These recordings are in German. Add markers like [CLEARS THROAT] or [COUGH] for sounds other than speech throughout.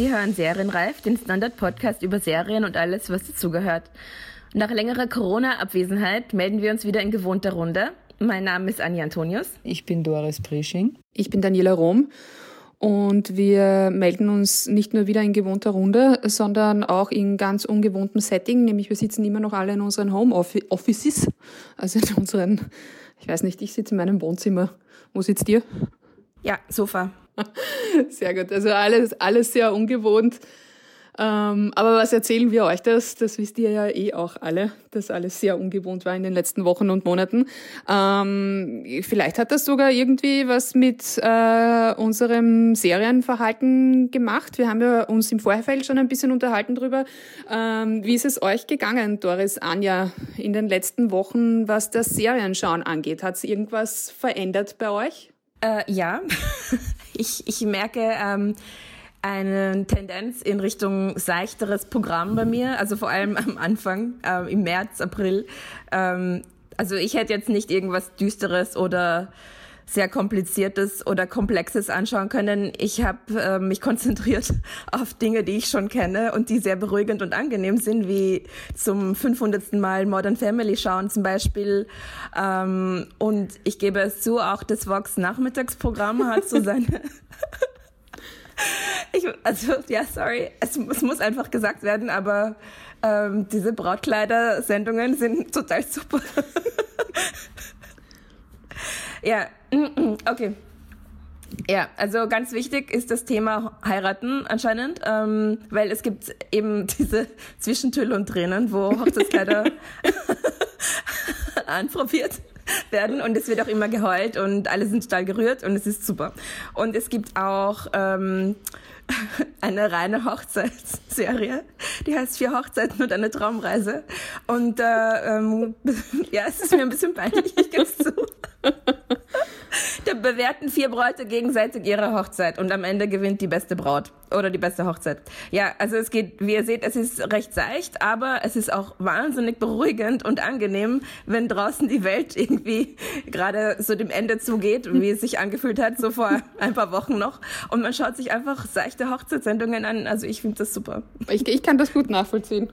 Sie hören Serienreif, den Standard-Podcast über Serien und alles, was dazugehört. Nach längerer Corona-Abwesenheit melden wir uns wieder in gewohnter Runde. Mein Name ist Anja Antonius. Ich bin Doris Prisching. Ich bin Daniela Rom. Und wir melden uns nicht nur wieder in gewohnter Runde, sondern auch in ganz ungewohntem Setting, nämlich wir sitzen immer noch alle in unseren Home Offices, also in unseren, ich weiß nicht, ich sitze in meinem Wohnzimmer. Wo sitzt ihr? Ja, Sofa. [LAUGHS] Sehr gut. Also alles, alles sehr ungewohnt. Ähm, aber was erzählen wir euch das? Das wisst ihr ja eh auch alle, dass alles sehr ungewohnt war in den letzten Wochen und Monaten. Ähm, vielleicht hat das sogar irgendwie was mit äh, unserem Serienverhalten gemacht. Wir haben ja uns im Vorfeld schon ein bisschen unterhalten drüber. Ähm, wie ist es euch gegangen, Doris, Anja, in den letzten Wochen, was das Serienschauen angeht? Hat es irgendwas verändert bei euch? Äh, ja, [LAUGHS] ich, ich merke ähm, eine Tendenz in Richtung seichteres Programm bei mir, also vor allem am Anfang, äh, im März, April. Ähm, also ich hätte jetzt nicht irgendwas Düsteres oder sehr kompliziertes oder komplexes anschauen können. Ich habe äh, mich konzentriert [LAUGHS] auf Dinge, die ich schon kenne und die sehr beruhigend und angenehm sind, wie zum 500. Mal Modern Family schauen zum Beispiel. Ähm, und ich gebe es zu, auch das Vox Nachmittagsprogramm hat so seine [LAUGHS] ich, also ja, sorry, es, es, muss einfach gesagt werden, aber ähm, diese Brautkleider-Sendungen sind total super. [LAUGHS] ja, [CLEARS THROAT] okay. Ja, also ganz wichtig ist das Thema heiraten anscheinend, ähm, weil es gibt eben [LAUGHS] diese Zwischentüll und Tränen, wo Hochzeitskleider [LAUGHS] anprobiert werden und es wird auch immer geheult und alle sind total gerührt und es ist super. Und es gibt auch ähm, [LAUGHS] eine reine Hochzeitsserie, die heißt Vier Hochzeiten und eine Traumreise. Und äh, ähm, [LAUGHS] ja, es ist mir ein bisschen peinlich, ich gebe zu. [LAUGHS] Da bewerten vier Bräute gegenseitig ihre Hochzeit und am Ende gewinnt die beste Braut oder die beste Hochzeit. Ja, also es geht, wie ihr seht, es ist recht seicht, aber es ist auch wahnsinnig beruhigend und angenehm, wenn draußen die Welt irgendwie gerade so dem Ende zugeht, wie es sich angefühlt hat, so vor ein paar Wochen noch. Und man schaut sich einfach seichte Hochzeitssendungen an. Also ich finde das super. Ich, ich kann das gut nachvollziehen.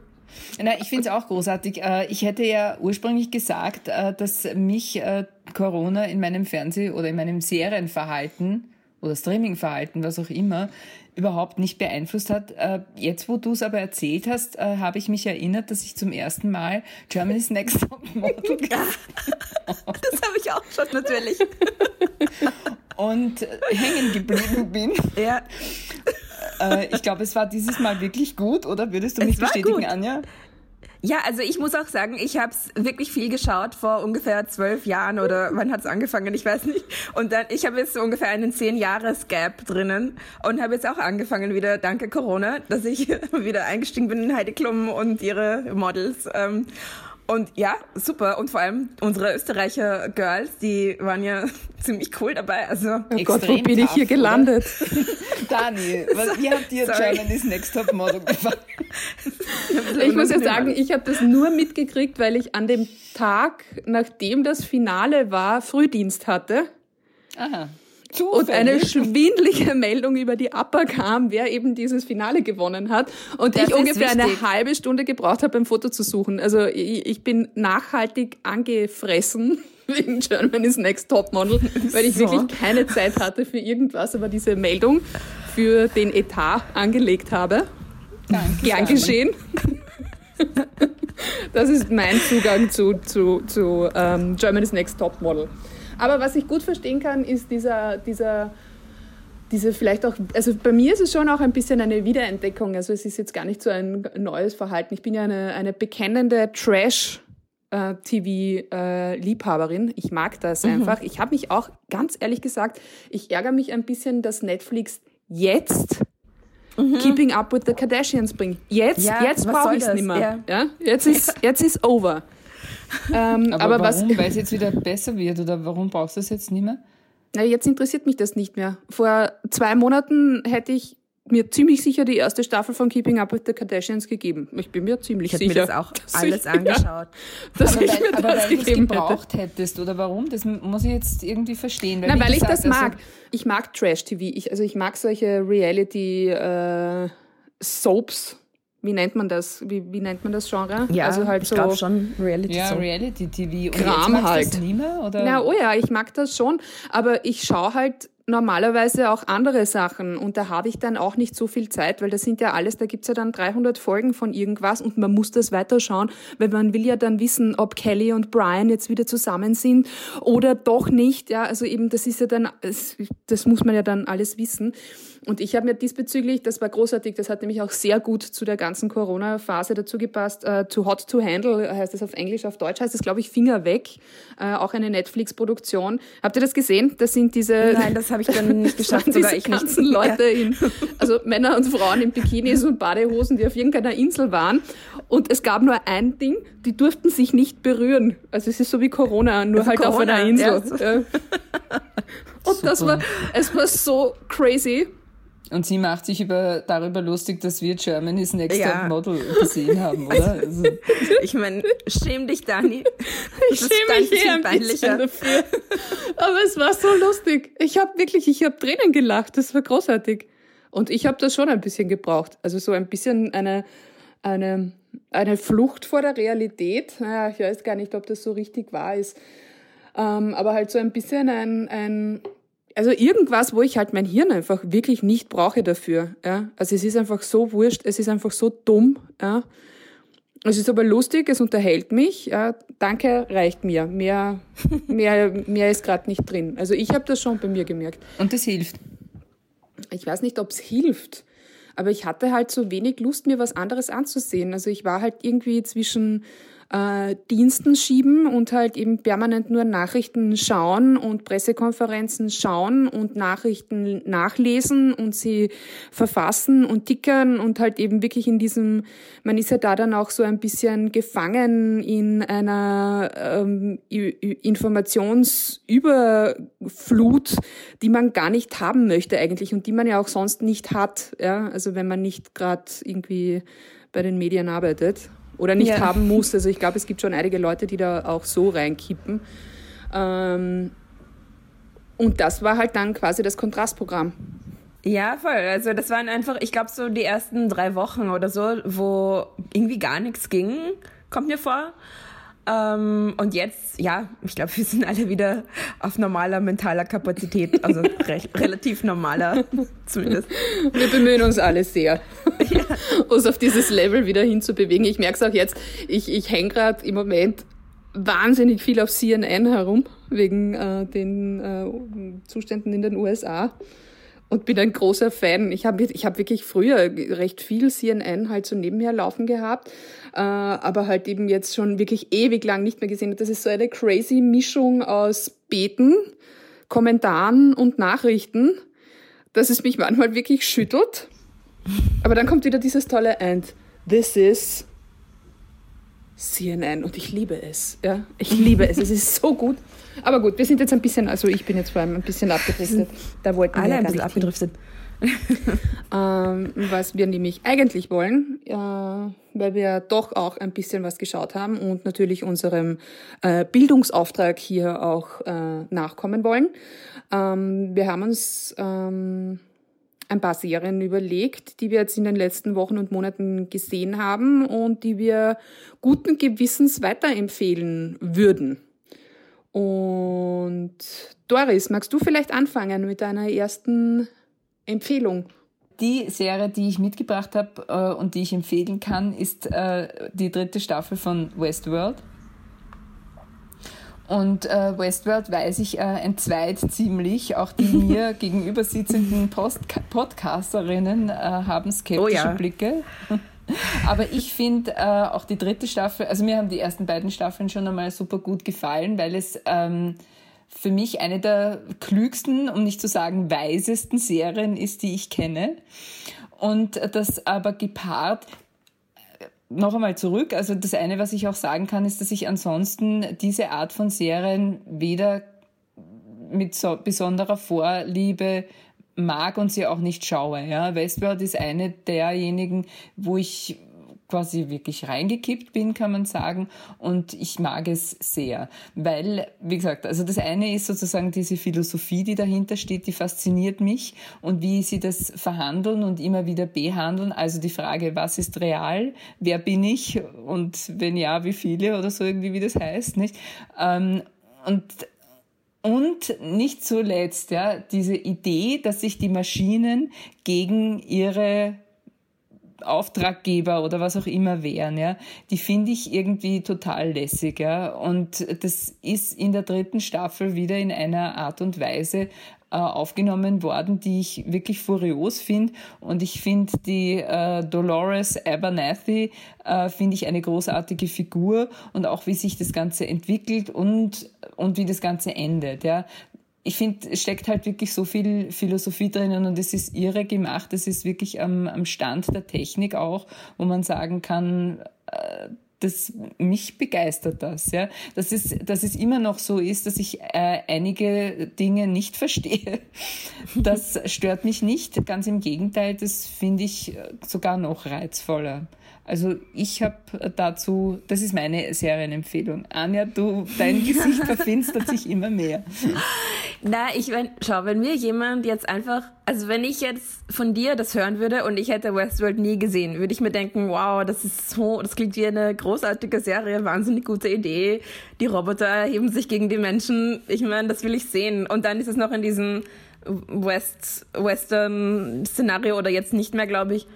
Na, ich finde es auch großartig. Äh, ich hätte ja ursprünglich gesagt, äh, dass mich äh, Corona in meinem Fernseh- oder in meinem Serienverhalten oder Streamingverhalten, was auch immer, überhaupt nicht beeinflusst hat. Jetzt, wo du es aber erzählt hast, habe ich mich erinnert, dass ich zum ersten Mal Germany's Next Top Model [LAUGHS] ja, Das habe ich auch schon natürlich. Und hängen geblieben bin. Ja äh, ich glaube, es war dieses Mal wirklich gut, oder würdest du mich bestätigen, gut. Anja? Ja, also ich muss auch sagen, ich habe es wirklich viel geschaut vor ungefähr zwölf Jahren oder [LAUGHS] wann hat es angefangen, ich weiß nicht. Und dann, ich habe jetzt so ungefähr einen zehn Jahres Gap drinnen und habe jetzt auch angefangen wieder, danke Corona, dass ich [LAUGHS] wieder eingestiegen bin in Heidi Klum und ihre Models. Ähm, und ja, super. Und vor allem unsere Österreicher Girls, die waren ja [LAUGHS] ziemlich cool dabei. Also oh Gott, wo bin ich hier gelandet? [LAUGHS] Dani, was, wie habt ihr. Germany's Next Top Model gefallen? [LAUGHS] ich muss ja sagen, ich habe das nur mitgekriegt, weil ich an dem Tag, nachdem das Finale war, Frühdienst hatte. Aha. Zufällig. Und eine schwindliche [LAUGHS] Meldung über die Upper kam, wer eben dieses Finale gewonnen hat. Und das ich ungefähr wichtig. eine halbe Stunde gebraucht habe, beim Foto zu suchen. Also ich, ich bin nachhaltig angefressen [LAUGHS] wegen Germany's Next Top Model, [LAUGHS] weil ich so. wirklich keine Zeit hatte für irgendwas, aber diese Meldung für den Etat angelegt habe. Danke. Gern geschehen. Das ist mein Zugang zu, zu, zu ähm, Germany's Next Top Model. Aber was ich gut verstehen kann, ist dieser, dieser, diese vielleicht auch, also bei mir ist es schon auch ein bisschen eine Wiederentdeckung. Also es ist jetzt gar nicht so ein neues Verhalten. Ich bin ja eine, eine bekennende Trash- TV-Liebhaberin. ich mag das mhm. einfach. Ich habe mich auch, ganz ehrlich gesagt, ich ärgere mich ein bisschen, dass Netflix jetzt mhm. Keeping Up with the Kardashians bringt. Jetzt, ja, jetzt brauche ich es nicht mehr. Ja. ja. Jetzt [LAUGHS] ist jetzt ist over. Ähm, aber, aber warum? Weil es jetzt wieder besser wird oder warum brauchst du es jetzt nicht mehr? Na, jetzt interessiert mich das nicht mehr. Vor zwei Monaten hätte ich mir ziemlich sicher die erste Staffel von Keeping Up with the Kardashians gegeben. Ich bin mir ziemlich ich sicher. Ich habe mir das auch [LAUGHS] alles ich, angeschaut. Dass aber ich weil, mir aber das weil gegeben gebraucht hätte. hättest oder warum? Das muss ich jetzt irgendwie verstehen. Weil, Na, weil ich das mag. Also, ich mag Trash-TV. Ich, also ich mag solche Reality-Soaps. Äh, wie nennt man das? Wie, wie nennt man das Genre? Ja, also halt ich so glaube schon Reality. Ja, Reality TV. Und Kram halt. Das nicht mehr, oder? Na, oh ja, ich mag das schon, aber ich schaue halt normalerweise auch andere Sachen und da habe ich dann auch nicht so viel Zeit, weil das sind ja alles, da gibt's ja dann 300 Folgen von irgendwas und man muss das weiterschauen, weil man will ja dann wissen, ob Kelly und Brian jetzt wieder zusammen sind oder doch nicht. Ja, also eben das ist ja dann, das muss man ja dann alles wissen. Und ich habe mir diesbezüglich, das war großartig, das hat nämlich auch sehr gut zu der ganzen Corona-Phase dazu gepasst, uh, Too Hot to Handle heißt das auf Englisch, auf Deutsch heißt das, glaube ich, Finger weg, uh, auch eine Netflix-Produktion. Habt ihr das gesehen? Das sind diese... Nein, das habe ich dann nicht [LAUGHS] geschafft, sogar ich ganzen nicht. Leute in, also Männer und Frauen in Bikinis und Badehosen, die auf irgendeiner Insel waren. Und es gab nur ein Ding, die durften sich nicht berühren. Also es ist so wie Corona, nur also halt Corona, auf einer Insel. Ja. [LAUGHS] Und Super. das war, es war so crazy. Und sie macht sich über, darüber lustig, dass wir Germany's Next ja. Top Model gesehen haben, oder? Also. Ich meine, schäm dich, Dani. Ich schäme mich eh ein bisschen dafür. Aber es war so lustig. Ich habe wirklich, ich habe Tränen gelacht. Das war großartig. Und ich habe das schon ein bisschen gebraucht. Also so ein bisschen eine, eine, eine Flucht vor der Realität. Naja, ich weiß gar nicht, ob das so richtig wahr ist. Ähm, aber halt so ein bisschen ein, ein also irgendwas, wo ich halt mein Hirn einfach wirklich nicht brauche dafür. Ja? Also es ist einfach so wurscht, es ist einfach so dumm. Ja? Es ist aber lustig, es unterhält mich. Ja? Danke, reicht mir. Mehr, [LAUGHS] mehr, mehr ist gerade nicht drin. Also ich habe das schon bei mir gemerkt. Und das hilft? Ich weiß nicht, ob es hilft. Aber ich hatte halt so wenig Lust, mir was anderes anzusehen. Also ich war halt irgendwie zwischen äh, Diensten schieben und halt eben permanent nur Nachrichten schauen und Pressekonferenzen schauen und Nachrichten nachlesen und sie verfassen und tickern und halt eben wirklich in diesem, man ist ja da dann auch so ein bisschen gefangen in einer ähm, Informationsüberflut, die man gar nicht haben möchte eigentlich und die man ja auch sonst nicht hat, ja, also wenn man nicht gerade irgendwie bei den Medien arbeitet oder nicht ja. haben muss. Also ich glaube, es gibt schon einige Leute, die da auch so reinkippen. Ähm, und das war halt dann quasi das Kontrastprogramm. Ja, voll. Also das waren einfach, ich glaube, so die ersten drei Wochen oder so, wo irgendwie gar nichts ging, kommt mir vor. Ähm, und jetzt, ja, ich glaube, [LAUGHS] wir sind alle wieder auf normaler mentaler Kapazität, also [LAUGHS] re relativ normaler zumindest. Wir bemühen uns alle sehr, ja. uns auf dieses Level wieder hinzubewegen. Ich merke es auch jetzt, ich, ich hänge gerade im Moment wahnsinnig viel auf CNN herum, wegen äh, den äh, Zuständen in den USA und bin ein großer Fan. Ich habe ich hab wirklich früher recht viel CNN halt so nebenher laufen gehabt, äh, aber halt eben jetzt schon wirklich ewig lang nicht mehr gesehen. Das ist so eine crazy Mischung aus Beten, Kommentaren und Nachrichten, dass es mich manchmal wirklich schüttelt. Aber dann kommt wieder dieses tolle End. This is CNN und ich liebe es. Ja, ich liebe es. Es ist so gut. Aber gut, wir sind jetzt ein bisschen, also ich bin jetzt vor allem ein bisschen abgedriftet. Da wollten Alle wir ein bisschen abgedriftet. [LAUGHS] [LAUGHS] ähm, was wir nämlich eigentlich wollen, äh, weil wir doch auch ein bisschen was geschaut haben und natürlich unserem äh, Bildungsauftrag hier auch äh, nachkommen wollen. Ähm, wir haben uns ähm, ein paar Serien überlegt, die wir jetzt in den letzten Wochen und Monaten gesehen haben und die wir guten Gewissens weiterempfehlen würden. Und Doris, magst du vielleicht anfangen mit deiner ersten Empfehlung? Die Serie, die ich mitgebracht habe äh, und die ich empfehlen kann, ist äh, die dritte Staffel von Westworld. Und äh, Westworld weiß ich, äh, entzweit ziemlich. Auch die [LAUGHS] mir gegenüber sitzenden Post Podcasterinnen äh, haben skeptische oh ja. Blicke. [LAUGHS] Aber ich finde äh, auch die dritte Staffel, also mir haben die ersten beiden Staffeln schon einmal super gut gefallen, weil es ähm, für mich eine der klügsten, um nicht zu sagen weisesten Serien ist, die ich kenne. Und das aber gepaart noch einmal zurück. Also das eine, was ich auch sagen kann, ist, dass ich ansonsten diese Art von Serien weder mit so besonderer Vorliebe mag und sie auch nicht schaue. Ja. Westworld ist eine derjenigen, wo ich quasi wirklich reingekippt bin, kann man sagen. Und ich mag es sehr, weil, wie gesagt, also das eine ist sozusagen diese Philosophie, die dahinter steht, die fasziniert mich und wie sie das verhandeln und immer wieder behandeln. Also die Frage, was ist real? Wer bin ich? Und wenn ja, wie viele oder so irgendwie, wie das heißt, nicht? Ähm, und und nicht zuletzt, ja, diese Idee, dass sich die Maschinen gegen ihre Auftraggeber oder was auch immer wären, ja, die finde ich irgendwie total lässig, ja. Und das ist in der dritten Staffel wieder in einer Art und Weise äh, aufgenommen worden, die ich wirklich furios finde. Und ich finde die äh, Dolores Abernathy, äh, finde ich eine großartige Figur und auch wie sich das Ganze entwickelt und, und wie das Ganze endet. Ja ich finde, es steckt halt wirklich so viel Philosophie drinnen und es ist irre gemacht. Es ist wirklich am, am Stand der Technik auch, wo man sagen kann, äh, das, mich begeistert das, ja. Dass es, dass es immer noch so ist, dass ich äh, einige Dinge nicht [LAUGHS] verstehe. Das stört mich nicht. Ganz im Gegenteil, das finde ich sogar noch reizvoller. Also ich habe dazu, das ist meine Serienempfehlung. Anja, du, dein [LAUGHS] Gesicht verfinstert sich immer mehr. Na, ich mein, schau, wenn mir jemand jetzt einfach, also wenn ich jetzt von dir das hören würde und ich hätte Westworld nie gesehen, würde ich mir denken, wow, das ist so, das klingt wie eine großartige Serie, wahnsinnig gute Idee. Die Roboter erheben sich gegen die Menschen. Ich meine, das will ich sehen. Und dann ist es noch in diesem West, Western-Szenario oder jetzt nicht mehr, glaube ich.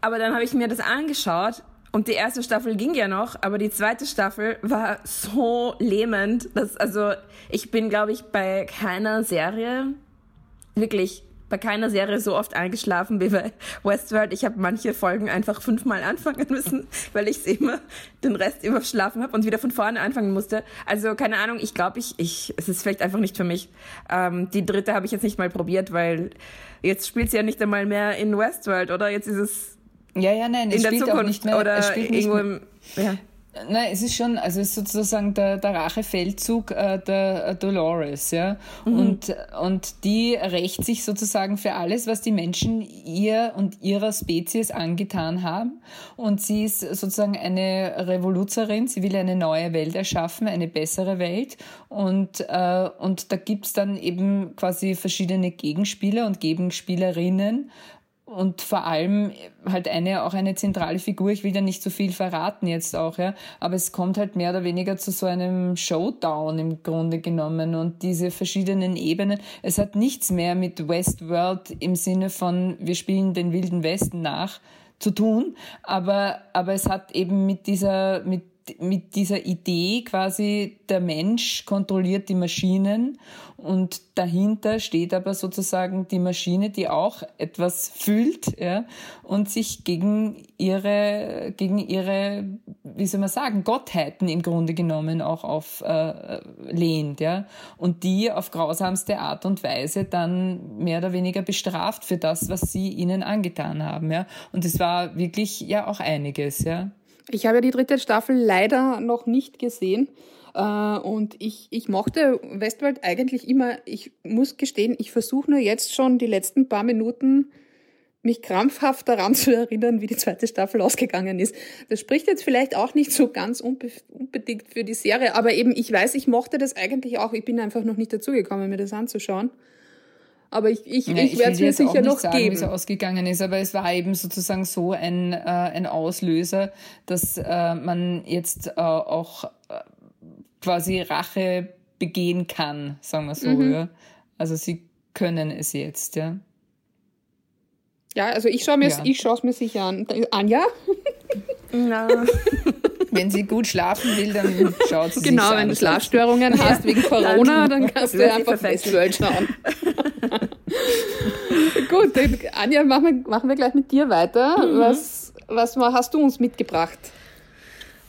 Aber dann habe ich mir das angeschaut und die erste Staffel ging ja noch, aber die zweite Staffel war so lähmend, dass, also, ich bin, glaube ich, bei keiner Serie, wirklich, bei keiner Serie so oft eingeschlafen wie bei Westworld. Ich habe manche Folgen einfach fünfmal anfangen müssen, [LAUGHS] weil ich immer den Rest überschlafen habe und wieder von vorne anfangen musste. Also keine Ahnung, ich glaube, ich, ich, es ist vielleicht einfach nicht für mich. Ähm, die dritte habe ich jetzt nicht mal probiert, weil jetzt spielt sie ja nicht einmal mehr in Westworld, oder? Jetzt ist es ja, ja, nein, es in spielt auch nicht mehr. Oder es spielt irgendwo im, ja. Nein, es ist schon, also es ist sozusagen der, der Rachefeldzug äh, der äh, Dolores, ja. Mhm. Und, und die rächt sich sozusagen für alles, was die Menschen ihr und ihrer Spezies angetan haben. Und sie ist sozusagen eine Revoluzerin, sie will eine neue Welt erschaffen, eine bessere Welt. Und, äh, und da gibt's dann eben quasi verschiedene Gegenspieler und Gegenspielerinnen und vor allem halt eine auch eine zentrale Figur. Ich will da nicht so viel verraten jetzt auch, ja, aber es kommt halt mehr oder weniger zu so einem Showdown im Grunde genommen und diese verschiedenen Ebenen. Es hat nichts mehr mit Westworld im Sinne von wir spielen den wilden Westen nach zu tun, aber aber es hat eben mit dieser mit mit dieser Idee quasi, der Mensch kontrolliert die Maschinen und dahinter steht aber sozusagen die Maschine, die auch etwas fühlt ja, und sich gegen ihre, gegen ihre, wie soll man sagen, Gottheiten im Grunde genommen auch auflehnt. Äh, ja, und die auf grausamste Art und Weise dann mehr oder weniger bestraft für das, was sie ihnen angetan haben. Ja. Und es war wirklich ja auch einiges. Ja. Ich habe ja die dritte Staffel leider noch nicht gesehen. Äh, und ich, ich mochte Westworld eigentlich immer, ich muss gestehen, ich versuche nur jetzt schon die letzten paar Minuten mich krampfhaft daran zu erinnern, wie die zweite Staffel ausgegangen ist. Das spricht jetzt vielleicht auch nicht so ganz unbedingt für die Serie, aber eben ich weiß, ich mochte das eigentlich auch. Ich bin einfach noch nicht dazugekommen, mir das anzuschauen. Aber ich, ich, ja, ich werde es mir sicher noch sagen, geben. Wie es ausgegangen ist, aber es war eben sozusagen so ein, äh, ein Auslöser, dass äh, man jetzt äh, auch äh, quasi Rache begehen kann, sagen wir so. Mhm. Ja. Also sie können es jetzt, ja. Ja, also ich schaue mir ja. ich schaue es mir sicher an. Anja? [LAUGHS] Na. wenn sie gut schlafen will, dann schaut sie Genau, wenn du Schlafstörungen hast wegen Corona, dann [LAUGHS] kannst du einfach Festival schauen. [LAUGHS] Gut, Anja, machen wir, machen wir gleich mit dir weiter. Mhm. Was, was hast du uns mitgebracht?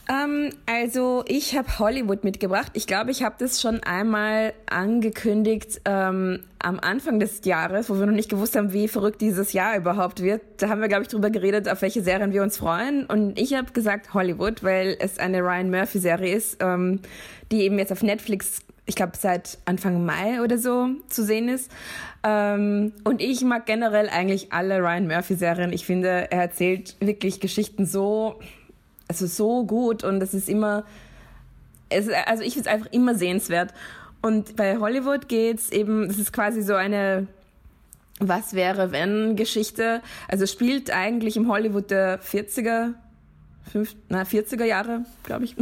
Ähm, also ich habe Hollywood mitgebracht. Ich glaube, ich habe das schon einmal angekündigt ähm, am Anfang des Jahres, wo wir noch nicht gewusst haben, wie verrückt dieses Jahr überhaupt wird. Da haben wir, glaube ich, drüber geredet, auf welche Serien wir uns freuen. Und ich habe gesagt Hollywood, weil es eine Ryan Murphy-Serie ist, ähm, die eben jetzt auf Netflix ich glaube, seit Anfang Mai oder so zu sehen ist. Ähm, und ich mag generell eigentlich alle Ryan Murphy-Serien. Ich finde, er erzählt wirklich Geschichten so, also so gut und es ist immer, es, also ich finde es einfach immer sehenswert. Und bei Hollywood geht's eben, es ist quasi so eine Was wäre wenn Geschichte. Also spielt eigentlich im Hollywood der 40er, 50, na, 40er Jahre, glaube ich.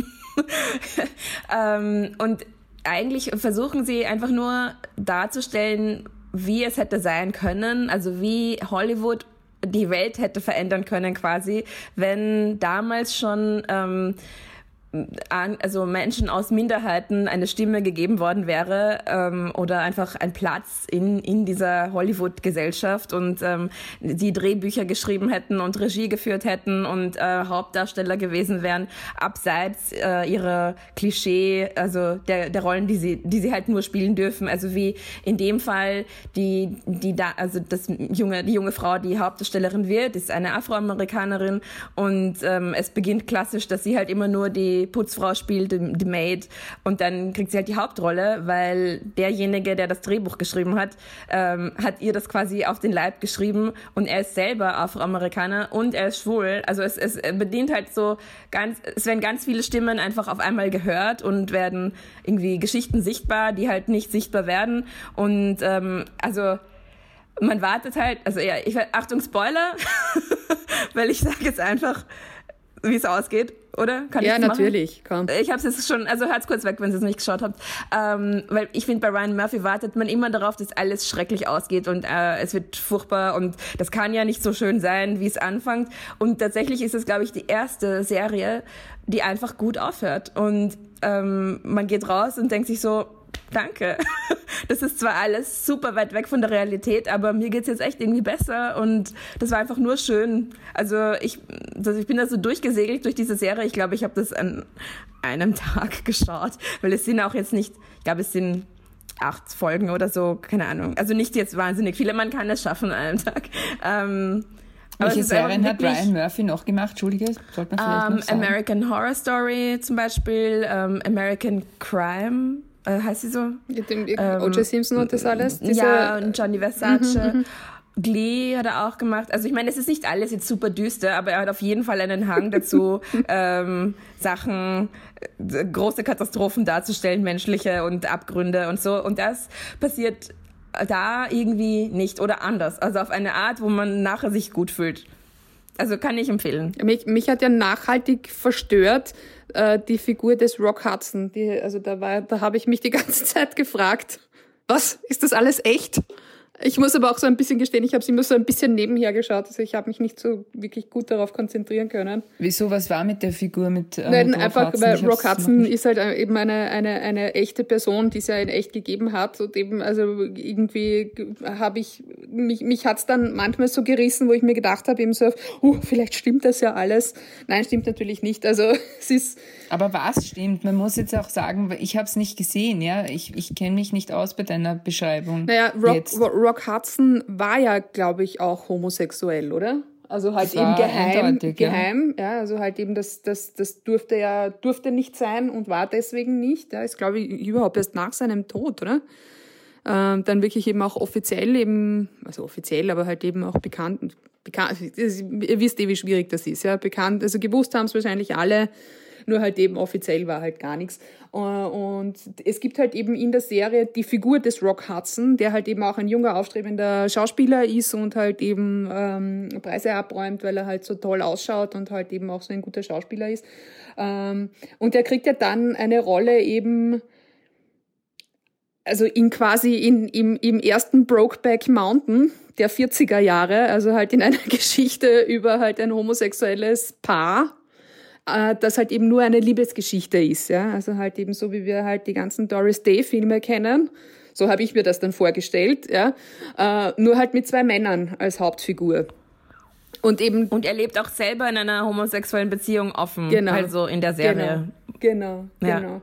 [LAUGHS] ähm, und eigentlich versuchen sie einfach nur darzustellen, wie es hätte sein können, also wie Hollywood die Welt hätte verändern können quasi, wenn damals schon ähm, also Menschen aus Minderheiten eine Stimme gegeben worden wäre ähm, oder einfach ein Platz in, in dieser Hollywood-Gesellschaft und ähm, die Drehbücher geschrieben hätten und Regie geführt hätten und äh, Hauptdarsteller gewesen wären, abseits äh, ihrer Klischee, also der, der Rollen, die sie, die sie halt nur spielen dürfen. Also wie in dem Fall die, die da, also das junge, die junge Frau, die Hauptdarstellerin wird, ist eine Afroamerikanerin und ähm, es beginnt klassisch, dass sie halt immer nur die Putzfrau spielt, die, Maid, und dann kriegt sie halt die Hauptrolle, weil derjenige, der das Drehbuch geschrieben hat, ähm, hat ihr das quasi auf den Leib geschrieben und er ist selber Afroamerikaner und er ist schwul. Also es, es bedient halt so ganz, es werden ganz viele Stimmen einfach auf einmal gehört und werden irgendwie Geschichten sichtbar, die halt nicht sichtbar werden. Und ähm, also man wartet halt, also ja, ich Achtung Spoiler, [LAUGHS] weil ich sage jetzt einfach, wie es ausgeht, oder? Kann ja, natürlich. Komm. Ich habe es jetzt schon, also hört's kurz weg, wenn ihr es nicht geschaut habt. Ähm, weil ich finde, bei Ryan Murphy wartet man immer darauf, dass alles schrecklich ausgeht und äh, es wird furchtbar und das kann ja nicht so schön sein, wie es anfängt. Und tatsächlich ist es, glaube ich, die erste Serie, die einfach gut aufhört. Und ähm, man geht raus und denkt sich so, danke. [LAUGHS] Das ist zwar alles super weit weg von der Realität, aber mir geht's jetzt echt irgendwie besser und das war einfach nur schön. Also ich, also ich bin da so durchgesegelt durch diese Serie. Ich glaube, ich habe das an einem [LAUGHS] Tag geschaut, weil es sind auch jetzt nicht, ich glaube, es sind acht Folgen oder so, keine Ahnung. Also nicht jetzt wahnsinnig viele, man kann es schaffen an einem Tag. Ähm, welche Serien hat Ryan Murphy noch gemacht? Entschuldige, sollte man vielleicht um, noch sagen. American Horror Story zum Beispiel, um, American Crime äh, heißt sie so? Mit dem ähm, O.J. Simpson und das alles? Diese ja, und Johnny Versace. Mhm, mhm, Glee hat er auch gemacht. Also ich meine, es ist nicht alles jetzt super düster, aber er hat auf jeden Fall einen Hang dazu, [LAUGHS] ähm, Sachen, äh, große Katastrophen darzustellen, menschliche und Abgründe und so. Und das passiert da irgendwie nicht oder anders. Also auf eine Art, wo man nachher sich gut fühlt. Also kann ich empfehlen. Mich, mich hat ja nachhaltig verstört äh, die Figur des Rock Hudson. Die, also da war, da habe ich mich die ganze [LAUGHS] Zeit gefragt, was ist das alles echt? Ich muss aber auch so ein bisschen gestehen, ich habe es immer so ein bisschen nebenher geschaut. Also ich habe mich nicht so wirklich gut darauf konzentrieren können. Wieso, was war mit der Figur? Mit, äh, Nein, mit einfach, Hudson? weil Rock Hudson ist halt eben eine, eine, eine echte Person, die es ja in echt gegeben hat. Und eben, also irgendwie habe ich, mich, mich hat's dann manchmal so gerissen, wo ich mir gedacht habe, eben so, uh, vielleicht stimmt das ja alles. Nein, stimmt natürlich nicht. Also [LAUGHS] es ist... Aber was stimmt? Man muss jetzt auch sagen, ich habe es nicht gesehen, ja. Ich, ich kenne mich nicht aus bei deiner Beschreibung. Naja, Rock, Rock Hudson war ja, glaube ich, auch homosexuell, oder? Also halt eben geheim, geheim, ja. ja. also halt eben das, das, das durfte ja, durfte nicht sein und war deswegen nicht. Ja, ist glaube ich überhaupt erst nach seinem Tod, oder? Ähm, dann wirklich eben auch offiziell eben, also offiziell, aber halt eben auch bekannt, bekannt, ihr wisst eh, wie schwierig das ist, ja, bekannt, also gewusst haben es wahrscheinlich alle, nur halt eben offiziell war halt gar nichts. Äh, und es gibt halt eben in der Serie die Figur des Rock Hudson, der halt eben auch ein junger, aufstrebender Schauspieler ist und halt eben ähm, Preise abräumt, weil er halt so toll ausschaut und halt eben auch so ein guter Schauspieler ist. Ähm, und der kriegt ja dann eine Rolle eben also in quasi in, im, im ersten Brokeback Mountain der 40er Jahre, also halt in einer [LAUGHS] Geschichte über halt ein homosexuelles Paar, äh, das halt eben nur eine Liebesgeschichte ist. Ja? Also halt eben so, wie wir halt die ganzen Doris Day-Filme kennen. So habe ich mir das dann vorgestellt. Ja? Äh, nur halt mit zwei Männern als Hauptfigur. Und eben. Und er lebt auch selber in einer homosexuellen Beziehung offen. Genau. Also in der Serie. Genau, genau. Ja. genau.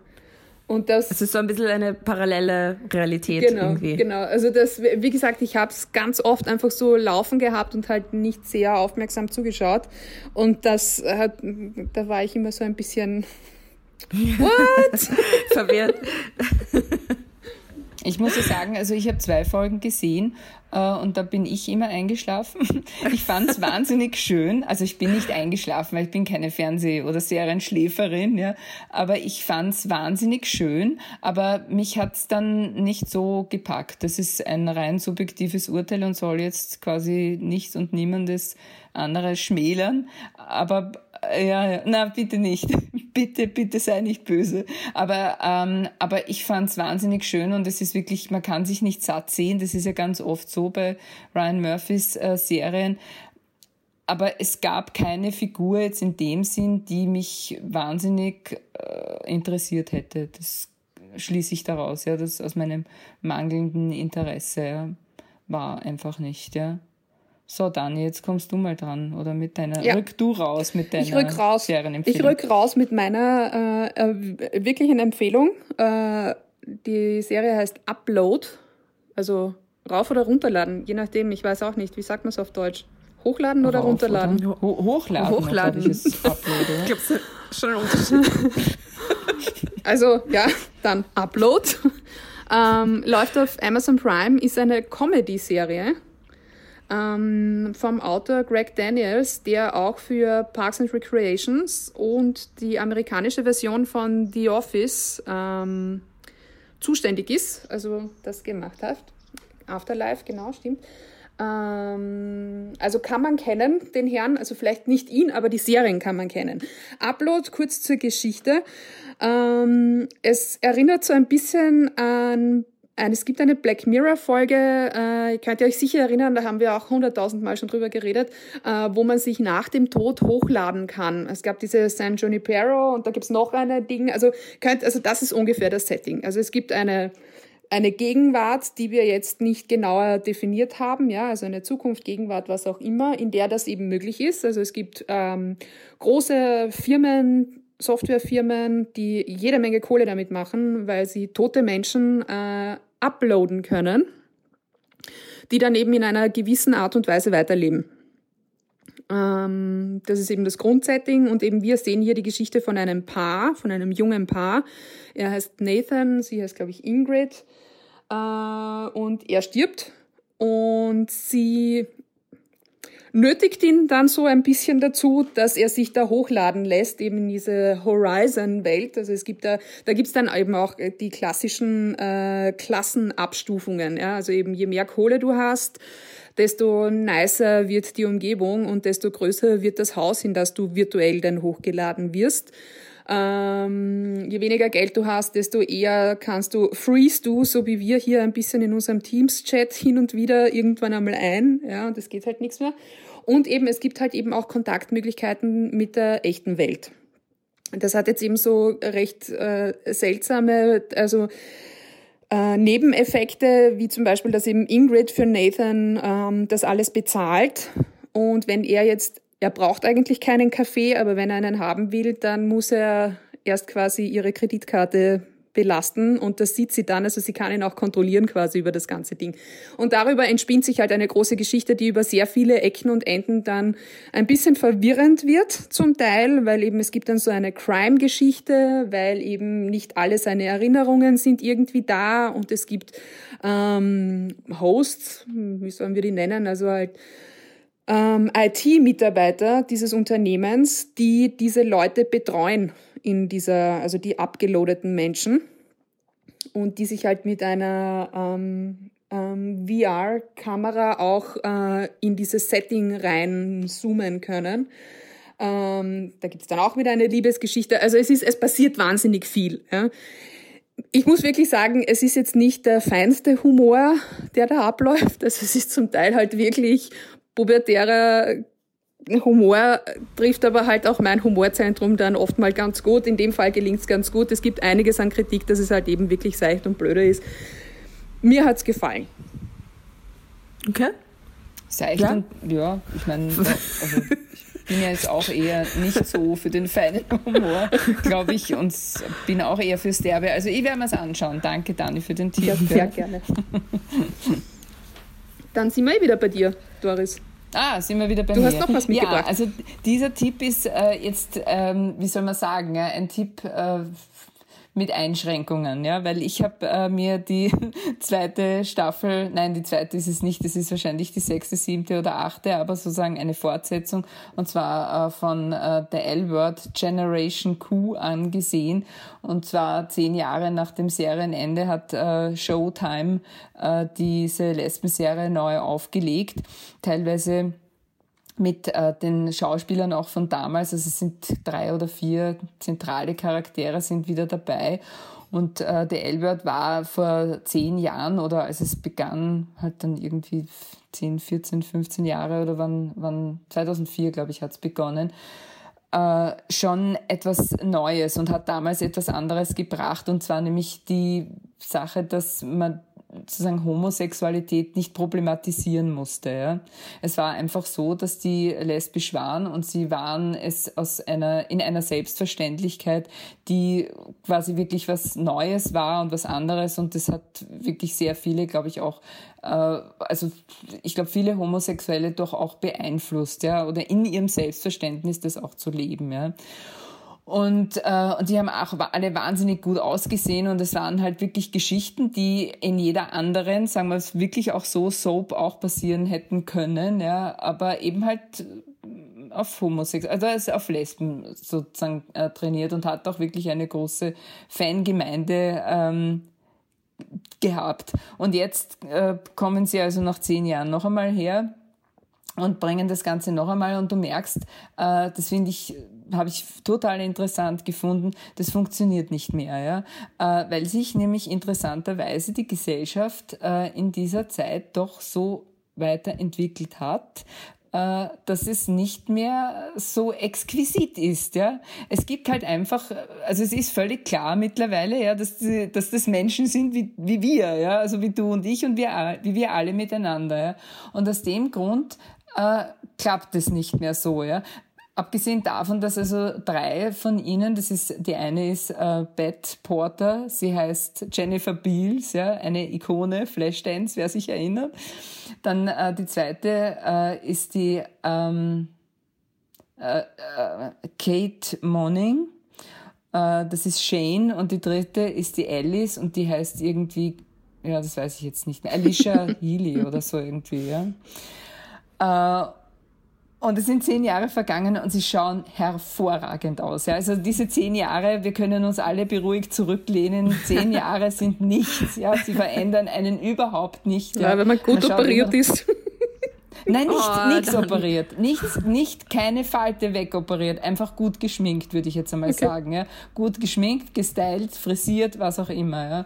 Und das, es ist so ein bisschen eine parallele Realität genau, irgendwie. Genau, also das, wie gesagt, ich habe es ganz oft einfach so laufen gehabt und halt nicht sehr aufmerksam zugeschaut. Und das hat, da war ich immer so ein bisschen [LAUGHS] What? [LAUGHS] Verwirrt. [LAUGHS] Ich muss ja sagen, also ich habe zwei Folgen gesehen äh, und da bin ich immer eingeschlafen. [LAUGHS] Ich fand es wahnsinnig schön. Also ich bin nicht eingeschlafen, weil ich bin keine Fernseh- oder Serienschläferin, ja. Aber ich fand es wahnsinnig schön. Aber mich hat es dann nicht so gepackt. Das ist ein rein subjektives Urteil und soll jetzt quasi nichts und niemandes anderes schmälern. Aber ja, ja, na bitte nicht. [LAUGHS] bitte, bitte sei nicht böse. Aber, ähm, aber ich fand's wahnsinnig schön und es ist wirklich, man kann sich nicht satt sehen. Das ist ja ganz oft so bei Ryan Murphys äh, Serien. Aber es gab keine Figur jetzt in dem Sinn, die mich wahnsinnig äh, interessiert hätte. Das schließe ich daraus, ja, das aus meinem mangelnden Interesse war einfach nicht, ja. So, Dani, jetzt kommst du mal dran. Oder mit deiner. Ja. Rück du raus mit deiner ich rück raus. Ich rück raus mit meiner äh, äh, wirklichen Empfehlung. Äh, die Serie heißt Upload. Also rauf oder runterladen, je nachdem. Ich weiß auch nicht. Wie sagt man es auf Deutsch? Hochladen oder rauf runterladen? Oder? Ho hochladen. Hochladen. Ich, ich glaube, schon ein Unterschied. [LAUGHS] also, ja, dann Upload. [LAUGHS] Ähm, läuft auf Amazon Prime, ist eine Comedy-Serie ähm, vom Autor Greg Daniels, der auch für Parks and Recreations und die amerikanische Version von The Office ähm, zuständig ist, also das gemacht hat. Afterlife, genau, stimmt. Ähm, also kann man kennen, den Herrn, also vielleicht nicht ihn, aber die Serien kann man kennen. Upload, kurz zur Geschichte. Ähm, es erinnert so ein bisschen an es gibt eine Black Mirror-Folge, äh, könnt ihr euch sicher erinnern, da haben wir auch hunderttausendmal schon drüber geredet, äh, wo man sich nach dem Tod hochladen kann. Es gab diese San Junipero und da gibt's noch eine Ding. Also, könnt, also das ist ungefähr das Setting. Also es gibt eine, eine Gegenwart, die wir jetzt nicht genauer definiert haben, ja, also eine Zukunft, Gegenwart, was auch immer, in der das eben möglich ist. Also es gibt ähm, große Firmen, Softwarefirmen, die jede Menge Kohle damit machen, weil sie tote Menschen äh, uploaden können, die dann eben in einer gewissen Art und Weise weiterleben. Ähm, das ist eben das Grundsetting und eben wir sehen hier die Geschichte von einem Paar, von einem jungen Paar. Er heißt Nathan, sie heißt glaube ich Ingrid äh, und er stirbt und sie nötigt ihn dann so ein bisschen dazu, dass er sich da hochladen lässt, eben in diese Horizon-Welt. Also es gibt da, da gibt's dann eben auch äh, die klassischen äh, Klassenabstufungen. Ja? Also eben je mehr Kohle du hast, desto nicer wird die Umgebung und desto größer wird das Haus, in das du virtuell dann hochgeladen wirst. Ähm, je weniger Geld du hast, desto eher kannst du, freeze du, so wie wir hier ein bisschen in unserem Teams-Chat hin und wieder irgendwann einmal ein, ja, und es geht halt nichts mehr. Und eben, es gibt halt eben auch Kontaktmöglichkeiten mit der echten Welt. Das hat jetzt eben so recht äh, seltsame, also äh, Nebeneffekte, wie zum Beispiel, dass eben Ingrid für Nathan ähm, das alles bezahlt. Und wenn er jetzt, er braucht eigentlich keinen Kaffee, aber wenn er einen haben will, dann muss er erst quasi ihre Kreditkarte belasten und das sieht sie dann, also sie kann ihn auch kontrollieren quasi über das ganze Ding. Und darüber entspinnt sich halt eine große Geschichte, die über sehr viele Ecken und Enden dann ein bisschen verwirrend wird zum Teil, weil eben es gibt dann so eine Crime-Geschichte, weil eben nicht alle seine Erinnerungen sind irgendwie da und es gibt ähm, Hosts, wie sollen wir die nennen, also halt ähm, IT-Mitarbeiter dieses Unternehmens, die diese Leute betreuen in dieser, also die abgeloadeten Menschen und die sich halt mit einer ähm, ähm, VR-Kamera auch äh, in dieses Setting rein zoomen können. Ähm, da gibt es dann auch wieder eine Liebesgeschichte. Also es ist, es passiert wahnsinnig viel. Ja. Ich muss wirklich sagen, es ist jetzt nicht der feinste Humor, der da abläuft. Also es ist zum Teil halt wirklich pubertärer Humor trifft aber halt auch mein Humorzentrum dann oft mal ganz gut. In dem Fall gelingt es ganz gut. Es gibt einiges an Kritik, dass es halt eben wirklich seicht und blöder ist. Mir hat es gefallen. Okay. Seicht ja. und ja, ich meine, also ich bin ja jetzt auch eher nicht so für den feinen Humor, glaube ich, und bin auch eher fürs Derbe. Also ich werde mir es anschauen. Danke, Dani, für den Tipp. Ja, sehr gerne. Dann sind wir eh wieder bei dir, Doris. Ah, sind wir wieder bei du mir. Du hast noch was [LAUGHS] mitgebracht. Ja, also dieser Tipp ist äh, jetzt, ähm, wie soll man sagen, ja, ein Tipp, äh, mit Einschränkungen, ja, weil ich habe äh, mir die [LAUGHS] zweite Staffel, nein, die zweite ist es nicht, das ist wahrscheinlich die sechste, siebte oder achte, aber sozusagen eine Fortsetzung und zwar äh, von äh, der L-Word Generation Q angesehen und zwar zehn Jahre nach dem Serienende hat äh, Showtime äh, diese Lesbenserie neu aufgelegt, teilweise mit äh, den Schauspielern auch von damals. Also es sind drei oder vier zentrale Charaktere sind wieder dabei. Und äh, der Elbert war vor zehn Jahren oder als es begann, halt dann irgendwie 10, 14, 15 Jahre oder wann, wann 2004, glaube ich, hat es begonnen, äh, schon etwas Neues und hat damals etwas anderes gebracht. Und zwar nämlich die Sache, dass man sozusagen Homosexualität nicht problematisieren musste. Ja. Es war einfach so, dass die lesbisch waren und sie waren es aus einer, in einer Selbstverständlichkeit, die quasi wirklich was Neues war und was anderes und das hat wirklich sehr viele, glaube ich, auch äh, also ich glaube, viele Homosexuelle doch auch beeinflusst, ja, oder in ihrem Selbstverständnis das auch zu leben, ja. Und, äh, und die haben auch alle wahnsinnig gut ausgesehen und es waren halt wirklich Geschichten, die in jeder anderen, sagen wir es wirklich auch so, Soap auch passieren hätten können, ja, aber eben halt auf Homosex, also er ist auf Lesben sozusagen äh, trainiert und hat auch wirklich eine große Fangemeinde ähm, gehabt. Und jetzt äh, kommen sie also nach zehn Jahren noch einmal her und bringen das Ganze noch einmal und du merkst, äh, das finde ich, habe ich total interessant gefunden, das funktioniert nicht mehr, ja, äh, weil sich nämlich interessanterweise die Gesellschaft äh, in dieser Zeit doch so weiterentwickelt hat, äh, dass es nicht mehr so exquisit ist. Ja, es gibt halt einfach, also es ist völlig klar mittlerweile, ja, dass, die, dass das Menschen sind wie, wie wir, ja, also wie du und ich und wir, wie wir alle miteinander. Ja, und aus dem Grund äh, klappt es nicht mehr so. Ja? Abgesehen davon, dass also drei von ihnen, das ist die eine ist äh, Beth Porter, sie heißt Jennifer Beals, ja, eine Ikone, Flashdance, wer sich erinnert. Dann äh, die zweite äh, ist die ähm, äh, äh, Kate Monning, äh, das ist Shane und die dritte ist die Alice und die heißt irgendwie, ja, das weiß ich jetzt nicht mehr, Alicia [LAUGHS] Healy oder so irgendwie, ja. Äh, und es sind zehn Jahre vergangen und sie schauen hervorragend aus. Ja. Also diese zehn Jahre, wir können uns alle beruhigt zurücklehnen. Zehn [LAUGHS] Jahre sind nichts. Ja. Sie verändern einen überhaupt nicht. Ja, ja wenn man gut man operiert ist. [LAUGHS] Nein, nicht oh, nichts operiert. Nichts, nicht keine Falte wegoperiert. Einfach gut geschminkt, würde ich jetzt einmal okay. sagen. Ja. Gut geschminkt, gestylt, frisiert, was auch immer. Ja.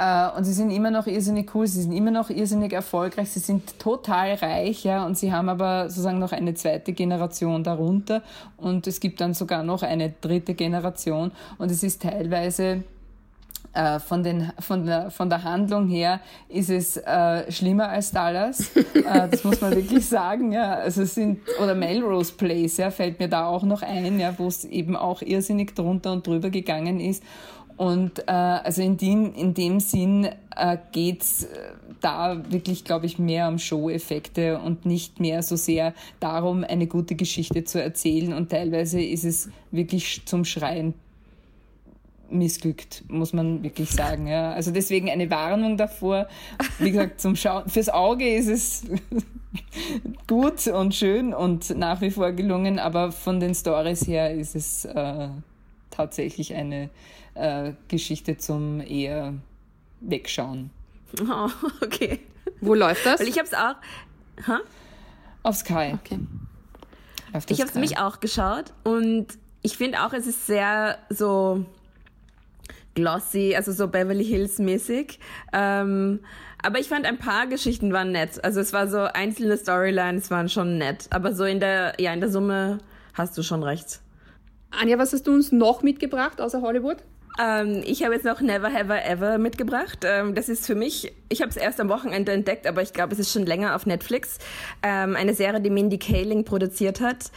Äh, und sie sind immer noch irrsinnig cool, sie sind immer noch irrsinnig erfolgreich, sie sind total reich, ja, und sie haben aber sozusagen noch eine zweite Generation darunter und es gibt dann sogar noch eine dritte Generation und es ist teilweise äh, von, den, von, der, von der Handlung her ist es äh, schlimmer als Dallas. [LAUGHS] äh, das muss man wirklich sagen. Ja. Also es sind, oder Melrose Place ja, fällt mir da auch noch ein, ja, wo es eben auch irrsinnig drunter und drüber gegangen ist. Und äh, also in dem, in dem Sinn äh, geht's äh, da wirklich, glaube ich, mehr um Show-Effekte und nicht mehr so sehr darum, eine gute Geschichte zu erzählen. Und teilweise ist es wirklich zum Schreien missglückt, muss man wirklich sagen. Ja. Also deswegen eine Warnung davor. Wie gesagt, zum Schauen, fürs Auge ist es [LAUGHS] gut und schön und nach wie vor gelungen, aber von den Stories her ist es äh, tatsächlich eine äh, Geschichte zum eher Wegschauen. [LAUGHS] Oh, okay. Wo läuft das? Weil ich habe es auch. Ha? Auf Sky. Okay. Auf ich habe es mich auch geschaut und ich finde auch, es ist sehr so glossy, also so Beverly Hills mäßig. Ähm, aber ich fand ein paar Geschichten waren nett. Also es war so einzelne Storylines waren schon nett. Aber so in der, ja, in der Summe hast du schon recht. Anja, was hast du uns noch mitgebracht außer Hollywood? Ähm, ich habe jetzt noch Never Ever Ever mitgebracht. Ähm, das ist für mich, ich habe es erst am Wochenende entdeckt, aber ich glaube, es ist schon länger auf Netflix. Ähm, eine Serie, die Mindy Kaling produziert hat.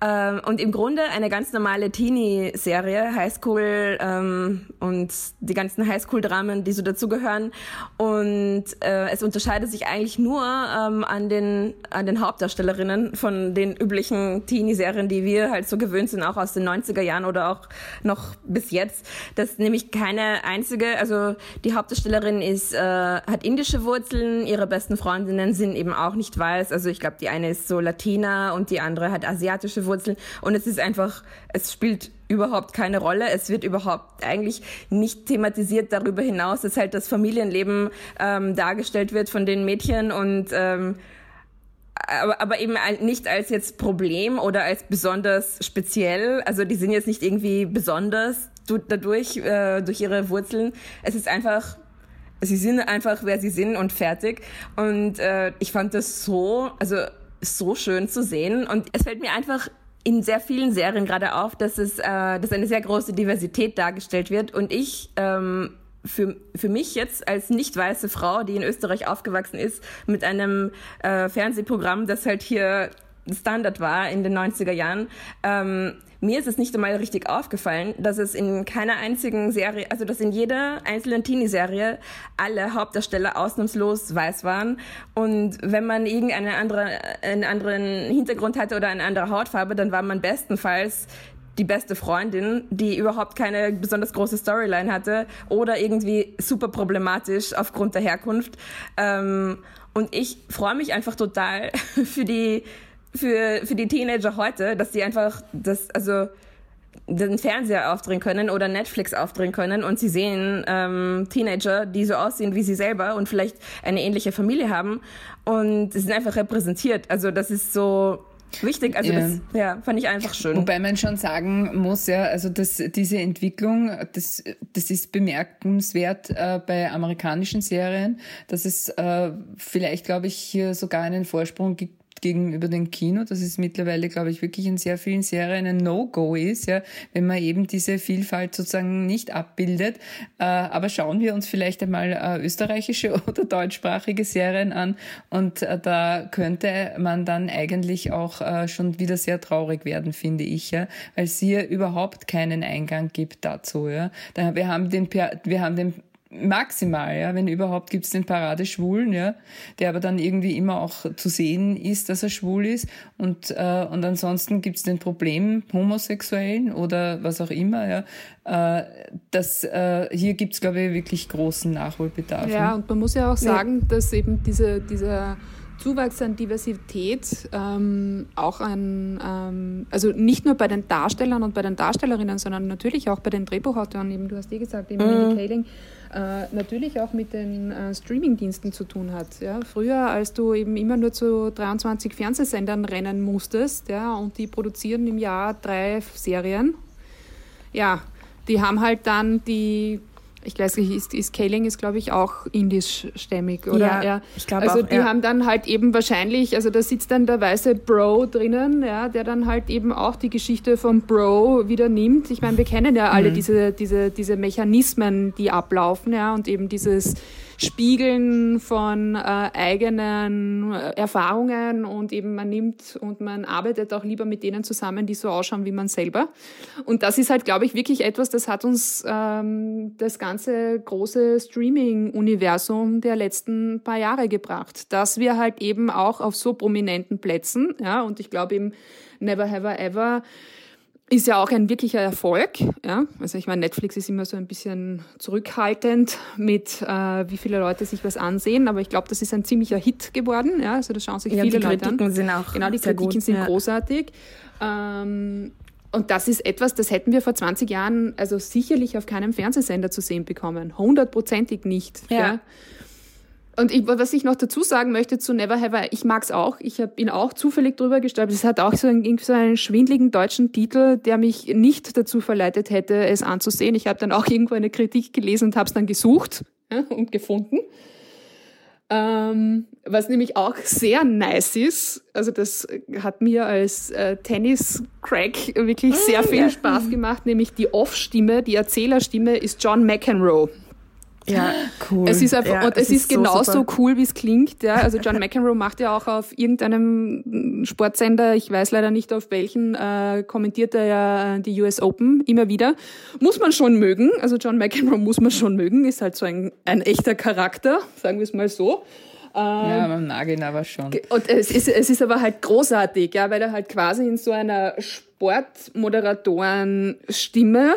Ähm, und im Grunde eine ganz normale Teenie-Serie, Highschool ähm, und die ganzen Highschool-Dramen, die so dazugehören. Und äh, es unterscheidet sich eigentlich nur ähm, an, den, an den Hauptdarstellerinnen von den üblichen Teenie-Serien, die wir halt so gewöhnt sind, auch aus den 90er Jahren oder auch noch bis jetzt dass nämlich keine einzige, also die Hauptdarstellerin ist, äh, hat indische Wurzeln, ihre besten Freundinnen sind eben auch nicht weiß, also ich glaube, die eine ist so Latina und die andere hat asiatische Wurzeln. Und es ist einfach, es spielt überhaupt keine Rolle. Es wird überhaupt eigentlich nicht thematisiert darüber hinaus, dass halt das Familienleben ähm, dargestellt wird von den Mädchen. Und ähm, aber, aber eben nicht als jetzt Problem oder als besonders speziell. Also die sind jetzt nicht irgendwie besonders dadurch, äh, durch ihre Wurzeln. Es ist einfach, sie sind einfach, wer sie sind und fertig. Und äh, ich fand das so, also so schön zu sehen. Und es fällt mir einfach in sehr vielen Serien gerade auf, dass es, äh, dass eine sehr große Diversität dargestellt wird. Und ich ähm, für, für mich jetzt als nicht weiße Frau, die in Österreich aufgewachsen ist, mit einem äh, Fernsehprogramm, das halt hier Standard war in den 90er Jahren, ähm, mir ist es nicht einmal richtig aufgefallen, dass es in keiner einzigen Serie, also dass in jeder einzelnen Teenie-Serie alle Hauptdarsteller ausnahmslos weiß waren. Und wenn man irgendeinen andere, anderen Hintergrund hatte oder eine andere Hautfarbe, dann war man bestenfalls die beste Freundin, die überhaupt keine besonders große Storyline hatte oder irgendwie super problematisch aufgrund der Herkunft. Ähm, und ich freue mich einfach total [LAUGHS] für die, für, für die Teenager heute, dass sie einfach das, also den Fernseher aufdrehen können oder Netflix aufdrehen können und sie sehen ähm, Teenager, die so aussehen wie sie selber und vielleicht eine ähnliche Familie haben und sie sind einfach repräsentiert. Also das ist so, wichtig. Also ja. das ja, fand ich einfach schön. Wobei man schon sagen muss, ja, also dass diese Entwicklung, das, das ist bemerkenswert äh, bei amerikanischen Serien, dass es äh, vielleicht, glaube ich, hier sogar einen Vorsprung gibt gegenüber dem Kino, dass es mittlerweile, glaube ich, wirklich in sehr vielen Serien ein No-Go ist, ja, wenn man eben diese Vielfalt sozusagen nicht abbildet. Äh, aber schauen wir uns vielleicht einmal äh, österreichische [LAUGHS] oder deutschsprachige Serien an und äh, da könnte man dann eigentlich auch schon wieder sehr traurig werden, finde ich, ja, weil es hier überhaupt keinen Eingang gibt dazu, ja. wir haben den, wir haben den maximal, ja, wenn überhaupt gibt es den Paradeschwulen, ja, der aber dann irgendwie immer auch zu sehen ist, dass er schwul ist und äh, und ansonsten gibt es den Problem Homosexuellen oder was auch immer, ja, äh, das äh, hier gibt es glaube ich wirklich großen Nachholbedarf. Ja, und man muss ja auch sagen, ja. dass eben diese dieser Zuwachs an Diversität ähm, auch an, ähm, also nicht nur bei den Darstellern und bei den Darstellerinnen, sondern natürlich auch bei den Drehbuchautoren, eben du hast eh gesagt, eben mhm. Kaling, äh, natürlich auch mit den äh, Streamingdiensten zu tun hat. Ja? Früher, als du eben immer nur zu 23 Fernsehsendern rennen musstest ja, und die produzieren im Jahr drei Serien, ja, die haben halt dann die ich weiß nicht, ist, ist Kaling ist, glaube ich, auch indischstämmig, oder? Ja, ja. ich glaube Also auch, die ja. haben dann halt eben wahrscheinlich, also da sitzt dann der weiße Bro drinnen, ja, der dann halt eben auch die Geschichte vom Bro wieder nimmt. Ich meine, wir kennen ja alle mhm. diese, diese, diese Mechanismen, die ablaufen, ja, und eben dieses Spiegeln von äh, eigenen äh, Erfahrungen und eben man nimmt und man arbeitet auch lieber mit denen zusammen, die so ausschauen wie man selber. Und das ist halt, glaube ich, wirklich etwas, das hat uns ähm, das ganze große Streaming-Universum der letzten paar Jahre gebracht, dass wir halt eben auch auf so prominenten Plätzen, ja, und ich glaube eben Never Have I Ever ist ja auch ein wirklicher Erfolg. Ja? Also ich meine, Netflix ist immer so ein bisschen zurückhaltend mit, äh, wie viele Leute sich was ansehen, aber ich glaube, das ist ein ziemlicher Hit geworden. Ja? Also das schauen sich ja, viele Leute an. Die Kritiken sind auch Genau, die Kritiken gut. sind ja. großartig. Ähm, und das ist etwas, das hätten wir vor 20 Jahren also sicherlich auf keinem Fernsehsender zu sehen bekommen. Hundertprozentig nicht. Ja. ja? Und ich, was ich noch dazu sagen möchte zu Never Have I, ich mag's auch. Ich hab ihn auch zufällig drüber gestolpert. Es hat auch so einen, so einen schwindligen deutschen Titel, der mich nicht dazu verleitet hätte, es anzusehen. Ich habe dann auch irgendwo eine Kritik gelesen und habe es dann gesucht ja, und gefunden. Ähm, was nämlich auch sehr nice ist, also das hat mir als äh, Tennis-Crack wirklich sehr mm, viel. Spaß gemacht, nämlich die Off-Stimme, die Erzählerstimme ist John McEnroe. Ja, cool. Es ist einfach, ja, und es, ist, ist genauso so cool, wie es klingt. Ja, also John [LAUGHS] McEnroe macht ja auch auf irgendeinem Sportsender, ich weiß leider nicht auf welchen, äh, kommentiert er ja die US Open immer wieder. Muss man schon mögen. Also John McEnroe muss man schon mögen. Ist halt so ein, ein echter Charakter, sagen wir es mal so. ja, man mag ihn aber schon. Und es ist, es ist aber halt großartig, ja, weil er halt quasi in so einer Sportmoderatoren-Stimme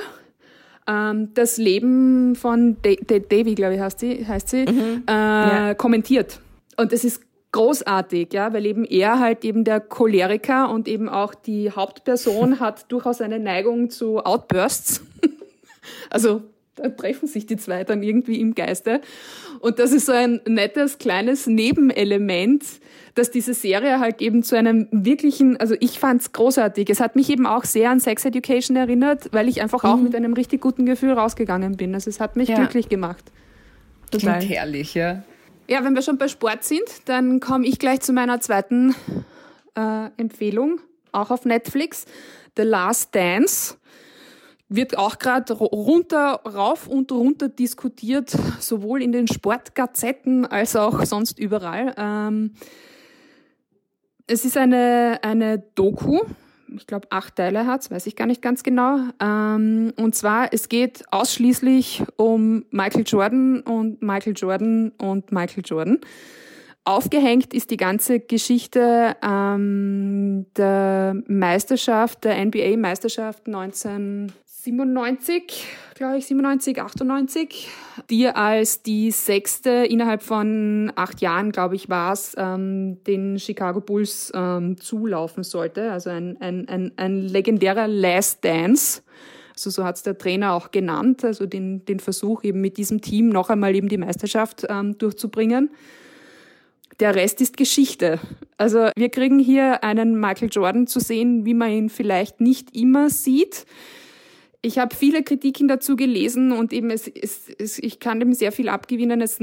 ähm, das Leben von da Davy, glaube ich, heißt sie, heißt sie mhm. äh, ja. kommentiert. Und das ist großartig, ja, weil eben er halt eben der Choleriker und eben auch die Hauptperson [LAUGHS] hat durchaus eine Neigung zu Outbursts. [LAUGHS] also treffen sich die zwei dann irgendwie im Geiste. Und das ist so ein nettes kleines Nebenelement, dass diese Serie halt eben zu einem wirklichen, also ich fand's großartig. Es hat mich eben auch sehr an Sex Education erinnert, weil ich einfach mhm. auch mit einem richtig guten Gefühl rausgegangen bin. Also es hat mich ja. glücklich gemacht. Total Klingt herrlich, ja. Ja, wenn wir schon bei Sport sind, dann komme ich gleich zu meiner zweiten äh, Empfehlung, auch auf Netflix, The Last Dance wird auch gerade runter, rauf und runter diskutiert, sowohl in den Sportgazetten als auch sonst überall. Ähm, es ist eine, eine Doku, ich glaube acht Teile hat, weiß ich gar nicht ganz genau. Ähm, und zwar, es geht ausschließlich um Michael Jordan und Michael Jordan und Michael Jordan. Aufgehängt ist die ganze Geschichte ähm, der Meisterschaft, der NBA-Meisterschaft 19 97, glaube ich, 97, 98, die als die sechste innerhalb von acht Jahren, glaube ich, war es, ähm, den Chicago Bulls ähm, zulaufen sollte. Also ein, ein, ein, ein legendärer Last Dance. Also so hat es der Trainer auch genannt, also den, den Versuch eben mit diesem Team noch einmal eben die Meisterschaft ähm, durchzubringen. Der Rest ist Geschichte. Also wir kriegen hier einen Michael Jordan zu sehen, wie man ihn vielleicht nicht immer sieht ich habe viele Kritiken dazu gelesen und eben es, es, es, ich kann dem sehr viel abgewinnen. Es,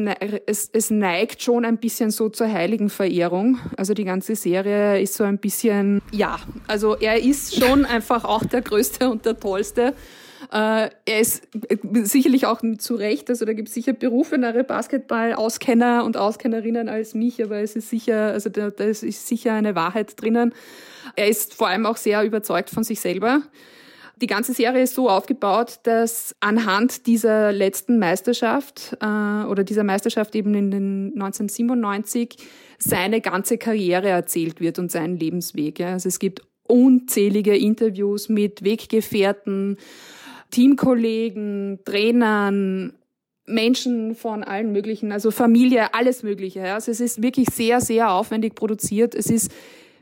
es, es neigt schon ein bisschen so zur heiligen Verehrung. Also die ganze Serie ist so ein bisschen, ja, also er ist schon einfach auch der Größte und der Tollste. Äh, er ist äh, sicherlich auch zu Recht, also da gibt es sicher berufenere Basketball-Auskenner und Auskennerinnen als mich, aber es ist sicher, also da, da ist sicher eine Wahrheit drinnen. Er ist vor allem auch sehr überzeugt von sich selber. Die ganze Serie ist so aufgebaut, dass anhand dieser letzten Meisterschaft äh, oder dieser Meisterschaft eben in den 1997 seine ganze Karriere erzählt wird und sein Lebensweg. Ja. Also es gibt unzählige Interviews mit Weggefährten, Teamkollegen, Trainern, Menschen von allen möglichen, also Familie, alles Mögliche. Also es ist wirklich sehr, sehr aufwendig produziert. Es ist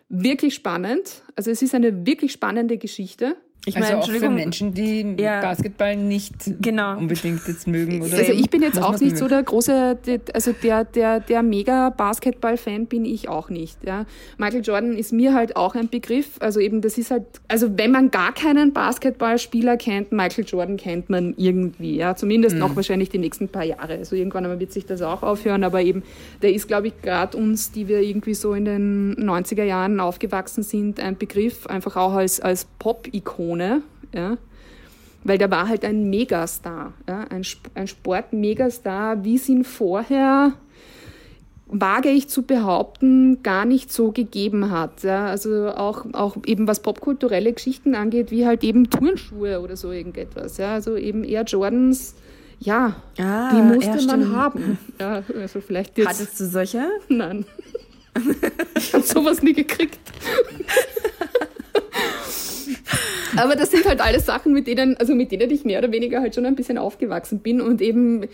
wirklich spannend. Also es ist eine wirklich spannende Geschichte. Ich also meine, auch für Menschen, die ja. Basketball nicht genau. unbedingt jetzt mögen. Oder also ich bin jetzt auch nicht so der große, also der, der, der mega Basketball-Fan bin ich auch nicht. Ja. Michael Jordan ist mir halt auch ein Begriff. Also eben, das ist halt, also wenn man gar keinen Basketballspieler kennt, Michael Jordan kennt man irgendwie. Ja. Zumindest mhm. noch wahrscheinlich die nächsten paar Jahre. Also irgendwann wird sich das auch aufhören. Aber eben, der ist, glaube ich, gerade uns, die wir irgendwie so in den 90er Jahren aufgewachsen sind, ein Begriff, einfach auch als, als Pop-Ikon. Ikone, ja, weil der war halt ein Megastar, ja, ein, ein Sportmegastar, wie es ihn vorher, wage ich zu behaupten, gar nicht so gegeben hat. Ja. Also auch, auch eben was popkulturelle Geschichten angeht, wie halt eben Turnschuhe oder so irgendetwas. Ja. Also eben eher Jordans, ja, ah, die musste man haben. Ja, also vielleicht jetzt. Hattest du solche? Nein. [LAUGHS] ich habe sowas nie gekriegt. [LAUGHS] Aber das sind halt alles Sachen, mit denen, also mit denen ich mehr oder weniger halt schon ein bisschen aufgewachsen bin. Und eben,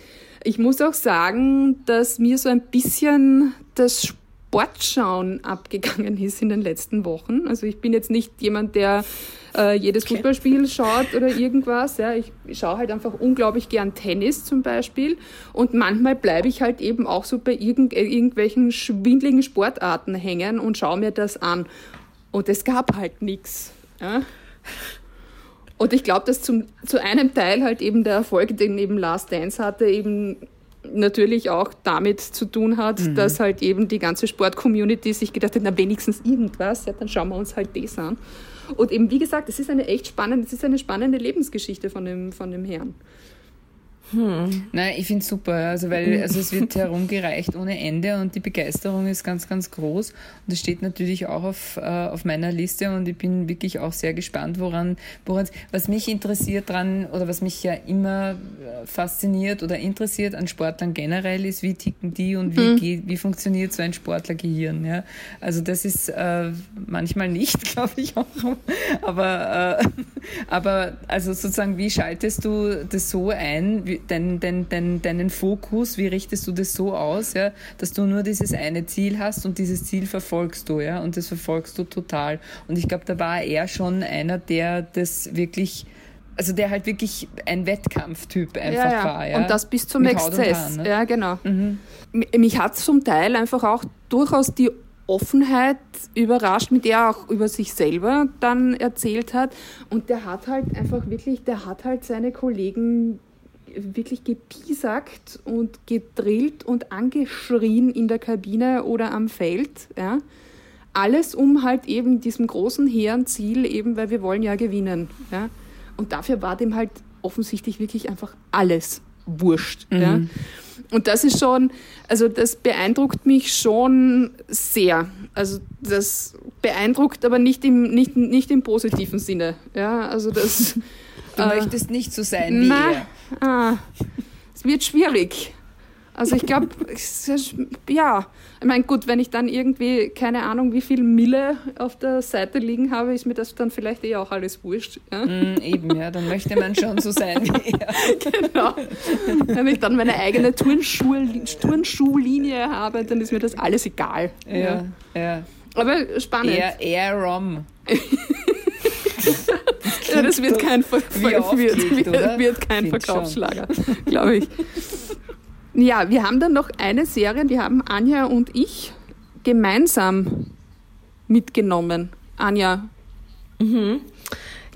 ich muss auch sagen, dass mir so ein bisschen das Sportschauen abgegangen ist in den letzten Wochen. Also ich bin jetzt nicht jemand, der äh, jedes okay. Fußballspiel schaut oder irgendwas. Ja. Ich schaue halt einfach unglaublich gern Tennis zum Beispiel. Und manchmal bleibe ich halt eben auch so bei irgend, äh, irgendwelchen schwindligen Sportarten hängen und schaue mir das an. Und es gab halt nichts. Ja. Und ich glaube, dass zum, zu einem Teil halt eben der Erfolg, den eben Last Dance hatte, eben natürlich auch damit zu tun hat, mhm. dass halt eben die ganze Sport-Community sich gedacht hat, na wenigstens irgendwas, ja, dann schauen wir uns halt das an. Und eben, wie gesagt, es ist eine echt spannende, es ist eine spannende Lebensgeschichte von dem, von dem Herrn. Hm. Nein, ich finde es super, also weil also es wird herumgereicht ohne Ende und die Begeisterung ist ganz, ganz groß. Und das steht natürlich auch auf, äh, auf meiner Liste und ich bin wirklich auch sehr gespannt, woran, woran was mich interessiert dran oder was mich ja immer äh, fasziniert oder interessiert an Sportlern generell ist, wie ticken die und wie, mhm. geht, wie funktioniert so ein Sportlergehirn. Ja? Also das ist äh, manchmal nicht, [LAUGHS] glaube ich auch. Aber, äh, [LAUGHS] aber also sozusagen, wie schaltest du das so ein? Wie, dein, dein, dein, deinen Fokus, wie richtest du das so aus, ja, dass du nur dieses eine Ziel hast und dieses Ziel verfolgst du, ja, und das verfolgst du total. Und ich glaube, da war er schon einer, der das wirklich also der halt wirklich ein Wettkampftyp einfach ja, ja. war. Ja? Und das bis zum Mit Exzess. Ne? Ja, genau. Mhm. Mich hat zum Teil einfach auch durchaus die Offenheit überrascht, mit der er auch über sich selber dann erzählt hat. Und der hat halt einfach wirklich, der hat halt seine Kollegen wirklich gepiesackt und gedrillt und angeschrien in der Kabine oder am Feld. Ja. Alles um halt eben diesem großen hehren Ziel, eben weil wir wollen ja gewinnen. Ja. Und dafür war dem halt offensichtlich wirklich einfach alles wurscht. Mhm. Ja. Und das ist schon, also das beeindruckt mich schon sehr. Also das beeindruckt aber nicht im, nicht, nicht im positiven Sinne. Ja, also das. Du äh, möchtest nicht so sein wie na, er. Ah, es wird schwierig. Also ich glaube, [LAUGHS] ja, ich meine, gut, wenn ich dann irgendwie, keine Ahnung, wie viel Mille auf der Seite liegen habe, ist mir das dann vielleicht eh auch alles wurscht. Ja? Mm, eben, ja, dann möchte man schon so sein wie er. [LAUGHS] genau. Wenn ich dann meine eigene Turnschuhlinie habe, dann ist mir das alles egal. Ja, ja. ja. Aber spannend. Eher, eher Rom. [LAUGHS] ja, das wird kein, Ver wird, wird, wird kein Verkaufsschlager, glaube ich. Ja, wir haben dann noch eine Serie, die haben Anja und ich gemeinsam mitgenommen. Anja. Mhm.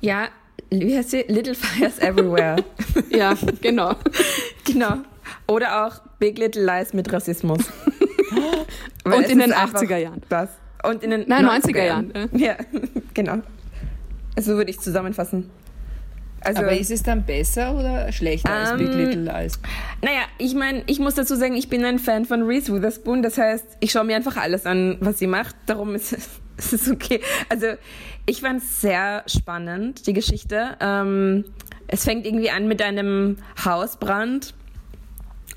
Ja, wie heißt sie? Little Fires Everywhere. [LAUGHS] ja, genau. genau. Oder auch Big Little Lies mit Rassismus. [LAUGHS] und in den 80er Jahren. Das. Und in den Nein, 90er, 90er Jahren. Jahren. Ja, [LAUGHS] genau. Also würde ich zusammenfassen. Also, Aber ist es dann besser oder schlechter um, als Big ähm, Little Lies? Naja, ich meine, ich muss dazu sagen, ich bin ein Fan von Reese Witherspoon. Das heißt, ich schaue mir einfach alles an, was sie macht. Darum ist es [LAUGHS] okay. Also ich fand es sehr spannend, die Geschichte. Ähm, es fängt irgendwie an mit einem Hausbrand.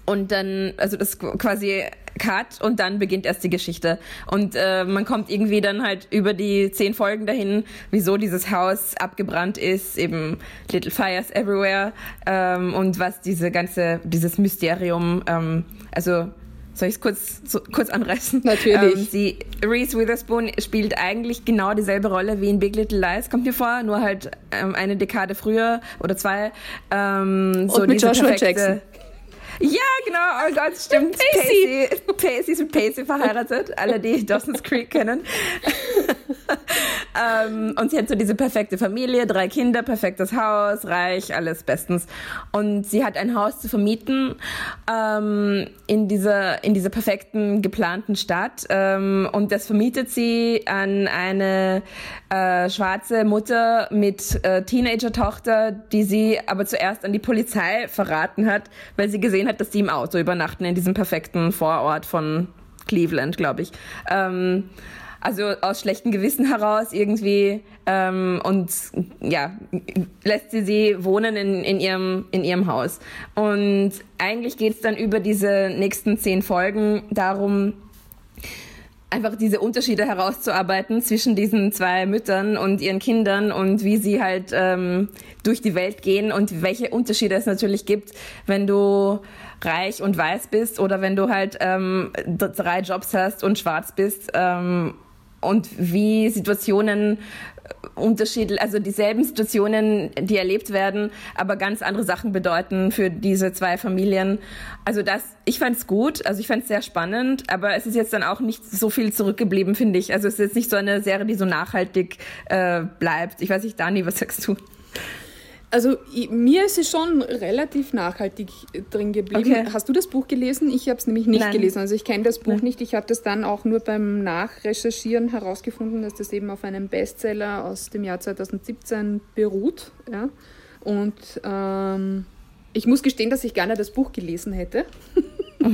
Und dann, also das quasi Cut und dann beginnt erst die Geschichte. Und äh, man kommt irgendwie dann halt über die zehn Folgen dahin, wieso dieses Haus abgebrannt ist, eben Little Fires Everywhere ähm, und was diese ganze, dieses Mysterium, ähm, also soll ich es kurz, so, kurz anreißen? Natürlich. Ähm, sie, Reese Witherspoon spielt eigentlich genau dieselbe Rolle wie in Big Little Lies, kommt mir vor, nur halt ähm, eine Dekade früher oder zwei. Ähm, so Und mit Joshua Jackson. Ja, genau, oh Gott, stimmt. Pacey. Pacey ist mit Pacey verheiratet, alle, die [LAUGHS] Dawson's Creek kennen. [LAUGHS] ähm, und sie hat so diese perfekte Familie, drei Kinder, perfektes Haus, reich, alles bestens. Und sie hat ein Haus zu vermieten ähm, in, dieser, in dieser perfekten, geplanten Stadt. Ähm, und das vermietet sie an eine äh, schwarze Mutter mit äh, Teenager-Tochter, die sie aber zuerst an die Polizei verraten hat, weil sie gesehen hat, dass die im Auto übernachten in diesem perfekten Vorort von Cleveland, glaube ich. Ähm, also aus schlechtem Gewissen heraus irgendwie ähm, und ja lässt sie sie wohnen in, in ihrem in ihrem Haus und eigentlich geht es dann über diese nächsten zehn Folgen darum einfach diese Unterschiede herauszuarbeiten zwischen diesen zwei Müttern und ihren Kindern und wie sie halt ähm, durch die Welt gehen und welche Unterschiede es natürlich gibt, wenn du reich und weiß bist oder wenn du halt ähm, drei Jobs hast und schwarz bist ähm, und wie Situationen unterschiedlich, also dieselben Situationen, die erlebt werden, aber ganz andere Sachen bedeuten für diese zwei Familien. Also das, ich es gut, also ich fand es sehr spannend, aber es ist jetzt dann auch nicht so viel zurückgeblieben, finde ich. Also es ist jetzt nicht so eine Serie, die so nachhaltig äh, bleibt. Ich weiß nicht, Dani, was sagst du? Also mir ist es schon relativ nachhaltig drin geblieben. Okay. Hast du das Buch gelesen? Ich habe es nämlich nicht Nein. gelesen. Also ich kenne das Buch Nein. nicht. Ich habe das dann auch nur beim Nachrecherchieren herausgefunden, dass das eben auf einem Bestseller aus dem Jahr 2017 beruht. Ja? Und ähm, ich muss gestehen, dass ich gerne das Buch gelesen hätte. [LAUGHS]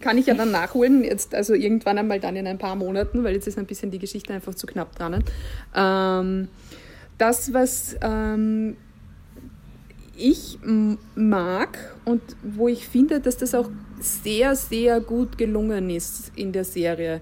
Kann ich ja dann nachholen, jetzt also irgendwann einmal dann in ein paar Monaten, weil jetzt ist ein bisschen die Geschichte einfach zu knapp dran. Ähm, das, was ähm, ich mag und wo ich finde, dass das auch sehr, sehr gut gelungen ist in der Serie.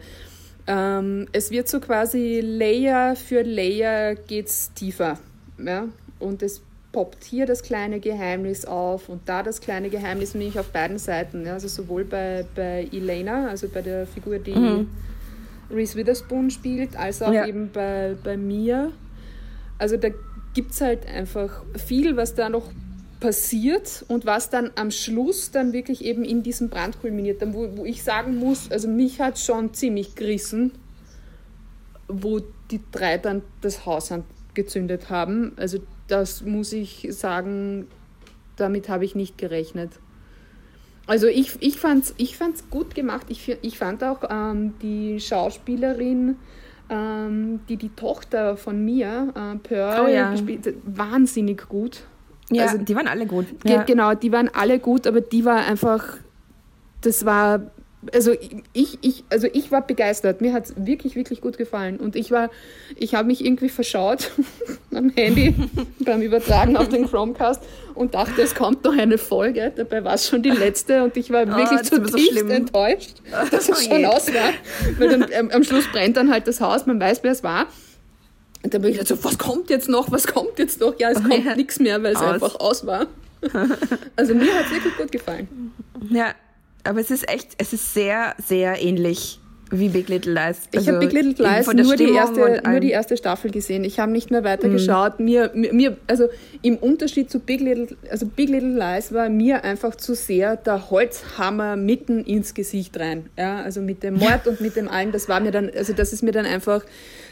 Ähm, es wird so quasi Layer für Layer geht's tiefer. Ja? Und es poppt hier das kleine Geheimnis auf und da das kleine Geheimnis, nämlich auf beiden Seiten. Ja? Also sowohl bei, bei Elena, also bei der Figur, die mhm. Reese Witherspoon spielt, als auch ja. eben bei, bei mir. Also da gibt es halt einfach viel, was da noch passiert und was dann am Schluss dann wirklich eben in diesem Brand kulminiert, dann, wo, wo ich sagen muss, also mich hat schon ziemlich gerissen, wo die drei dann das Haus angezündet haben. Also das muss ich sagen, damit habe ich nicht gerechnet. Also ich, ich fand es ich fand's gut gemacht. Ich, ich fand auch ähm, die Schauspielerin, ähm, die die Tochter von mir, äh, Pearl, oh ja. gespielt wahnsinnig gut. Ja, also, die waren alle gut. Ja. Genau, die waren alle gut, aber die war einfach, das war, also ich, ich, also ich war begeistert. Mir hat es wirklich, wirklich gut gefallen. Und ich war, ich habe mich irgendwie verschaut [LAUGHS] am Handy [LAUGHS] beim Übertragen auf den Chromecast und dachte, es kommt noch eine Folge. Dabei war es schon die letzte und ich war oh, wirklich zutiefst so enttäuscht, dass es oh schon aus war. Weil dann, ähm, am Schluss brennt dann halt das Haus, man weiß, wer es war. Und dann bin ich halt so, was kommt jetzt noch, was kommt jetzt noch? Ja, es oh, kommt ja. nichts mehr, weil es aus. einfach aus war. also mir hat es wirklich gut gefallen. Ja, aber es ist echt, es ist sehr, sehr ähnlich wie Big Little Lies. Also ich habe Big Little Lies nur die, erste, nur die erste Staffel gesehen. Ich habe nicht mehr weitergeschaut. Mhm. Mir, mir, also im Unterschied zu Big Little, also Big Little Lies war mir einfach zu sehr der Holzhammer mitten ins Gesicht rein. Ja, also mit dem [LAUGHS] Mord und mit dem allen, das war mir dann, also das ist mir dann einfach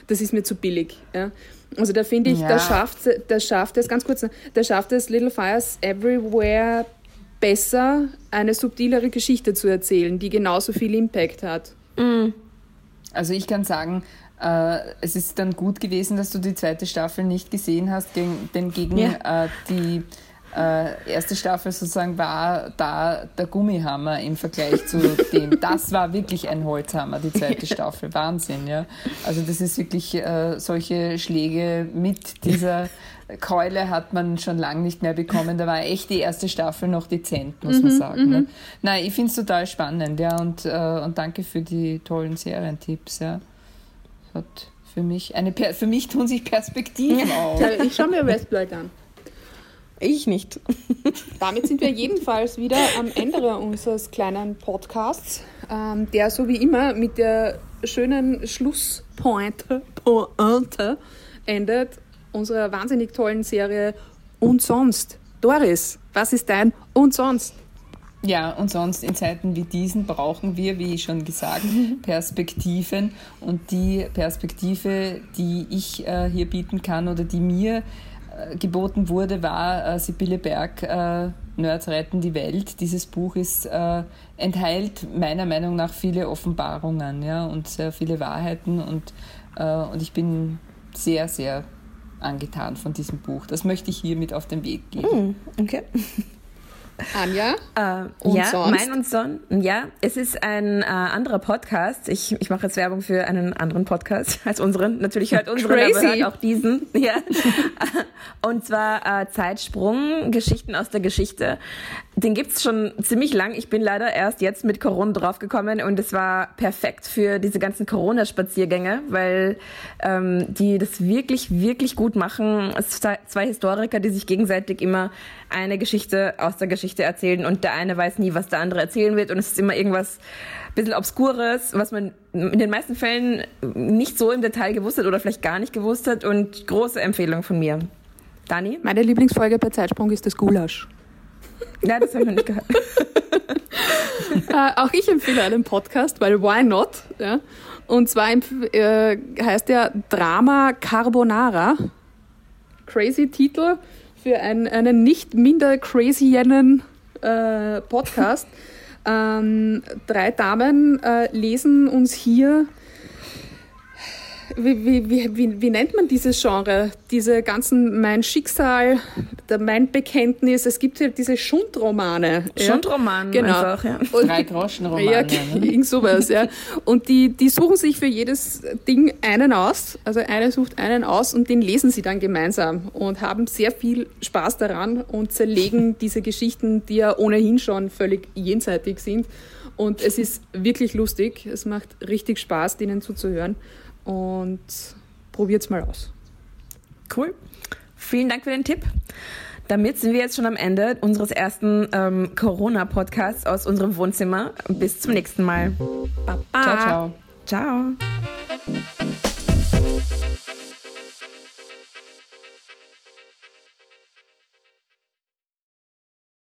das ist mir zu billig. Ja. Also da finde ich, ja. da schafft, da schafft es, ganz kurz, da schafft es Little Fires Everywhere besser, eine subtilere Geschichte zu erzählen, die genauso viel Impact hat. Mhm. Also ich kann sagen, äh, es ist dann gut gewesen, dass du die zweite Staffel nicht gesehen hast, denn gegen ja. äh, die äh, erste Staffel sozusagen war da der Gummihammer im Vergleich zu [LAUGHS] dem. Das war wirklich ein Holzhammer, die zweite Staffel. Wahnsinn, ja. Also das ist wirklich äh, solche Schläge mit dieser Keule hat man schon lange nicht mehr bekommen. Da war echt die erste Staffel noch dezent, muss man mhm, sagen. Ne? Nein, ich finde es total spannend, ja, und, äh, und danke für die tollen Serientipps, ja. Hat für mich eine für mich tun sich Perspektiven [LAUGHS] auf. Ich schaue mir Westblood an. Ich nicht. Damit sind wir [LAUGHS] jedenfalls wieder am Ende unseres kleinen Podcasts, ähm, der so wie immer mit der schönen Schlusspointe Pointe endet unserer wahnsinnig tollen Serie Und sonst. Doris, was ist dein Und sonst? Ja, und sonst in Zeiten wie diesen brauchen wir, wie schon gesagt, [LAUGHS] Perspektiven. Und die Perspektive, die ich äh, hier bieten kann oder die mir äh, geboten wurde, war äh, Sibylle Berg, äh, Nerds retten die Welt. Dieses Buch ist, äh, enthält meiner Meinung nach viele Offenbarungen ja, und sehr viele Wahrheiten und, äh, und ich bin sehr, sehr angetan von diesem Buch. Das möchte ich hier mit auf den Weg geben. Mm, okay. Anja? Äh, und ja, sonst? mein und Son. Ja, es ist ein äh, anderer Podcast. Ich, ich mache jetzt Werbung für einen anderen Podcast als unseren. Natürlich hört unseren, Crazy. aber hört auch diesen. [LAUGHS] Ja. [LAUGHS] und zwar äh, Zeitsprung, Geschichten aus der Geschichte. Den gibt's schon ziemlich lang. Ich bin leider erst jetzt mit Corona draufgekommen und es war perfekt für diese ganzen Corona-Spaziergänge, weil ähm, die das wirklich, wirklich gut machen. Es sind zwei Historiker, die sich gegenseitig immer eine Geschichte aus der Geschichte erzählen und der eine weiß nie, was der andere erzählen wird und es ist immer irgendwas ein bisschen Obskures, was man in den meisten Fällen nicht so im Detail gewusst hat oder vielleicht gar nicht gewusst hat und große Empfehlung von mir. Dani? Meine Lieblingsfolge bei Zeitsprung ist das Gulasch. Ja, das habe ich noch nicht gehört. [LAUGHS] äh, auch ich empfehle einen Podcast, weil why not? Ja? Und zwar äh, heißt der Drama Carbonara. Crazy Titel für ein, einen nicht minder crazyen äh, Podcast. [LAUGHS] ähm, drei Damen äh, lesen uns hier wie, wie, wie, wie, wie nennt man dieses Genre? Diese ganzen Mein Schicksal, der Mein Bekenntnis. Es gibt ja diese Schundromane. Schundroman Genau. einfach, ja. Und- Drei Groschenromane. Ja, ne? irgend sowas, ja. Und die, die suchen sich für jedes Ding einen aus. Also eine sucht einen aus und den lesen sie dann gemeinsam und haben sehr viel Spaß daran und zerlegen [LAUGHS] diese Geschichten, die ja ohnehin schon völlig jenseitig sind. Und es ist wirklich lustig. Es macht richtig Spaß, denen zuzuhören. Und probiert's mal aus. Cool. Vielen Dank für den Tipp. Damit sind wir jetzt schon am Ende unseres ersten ähm, Corona-Podcasts aus unserem Wohnzimmer. Bis zum nächsten Mal. Baba. Ciao, ciao. Ciao.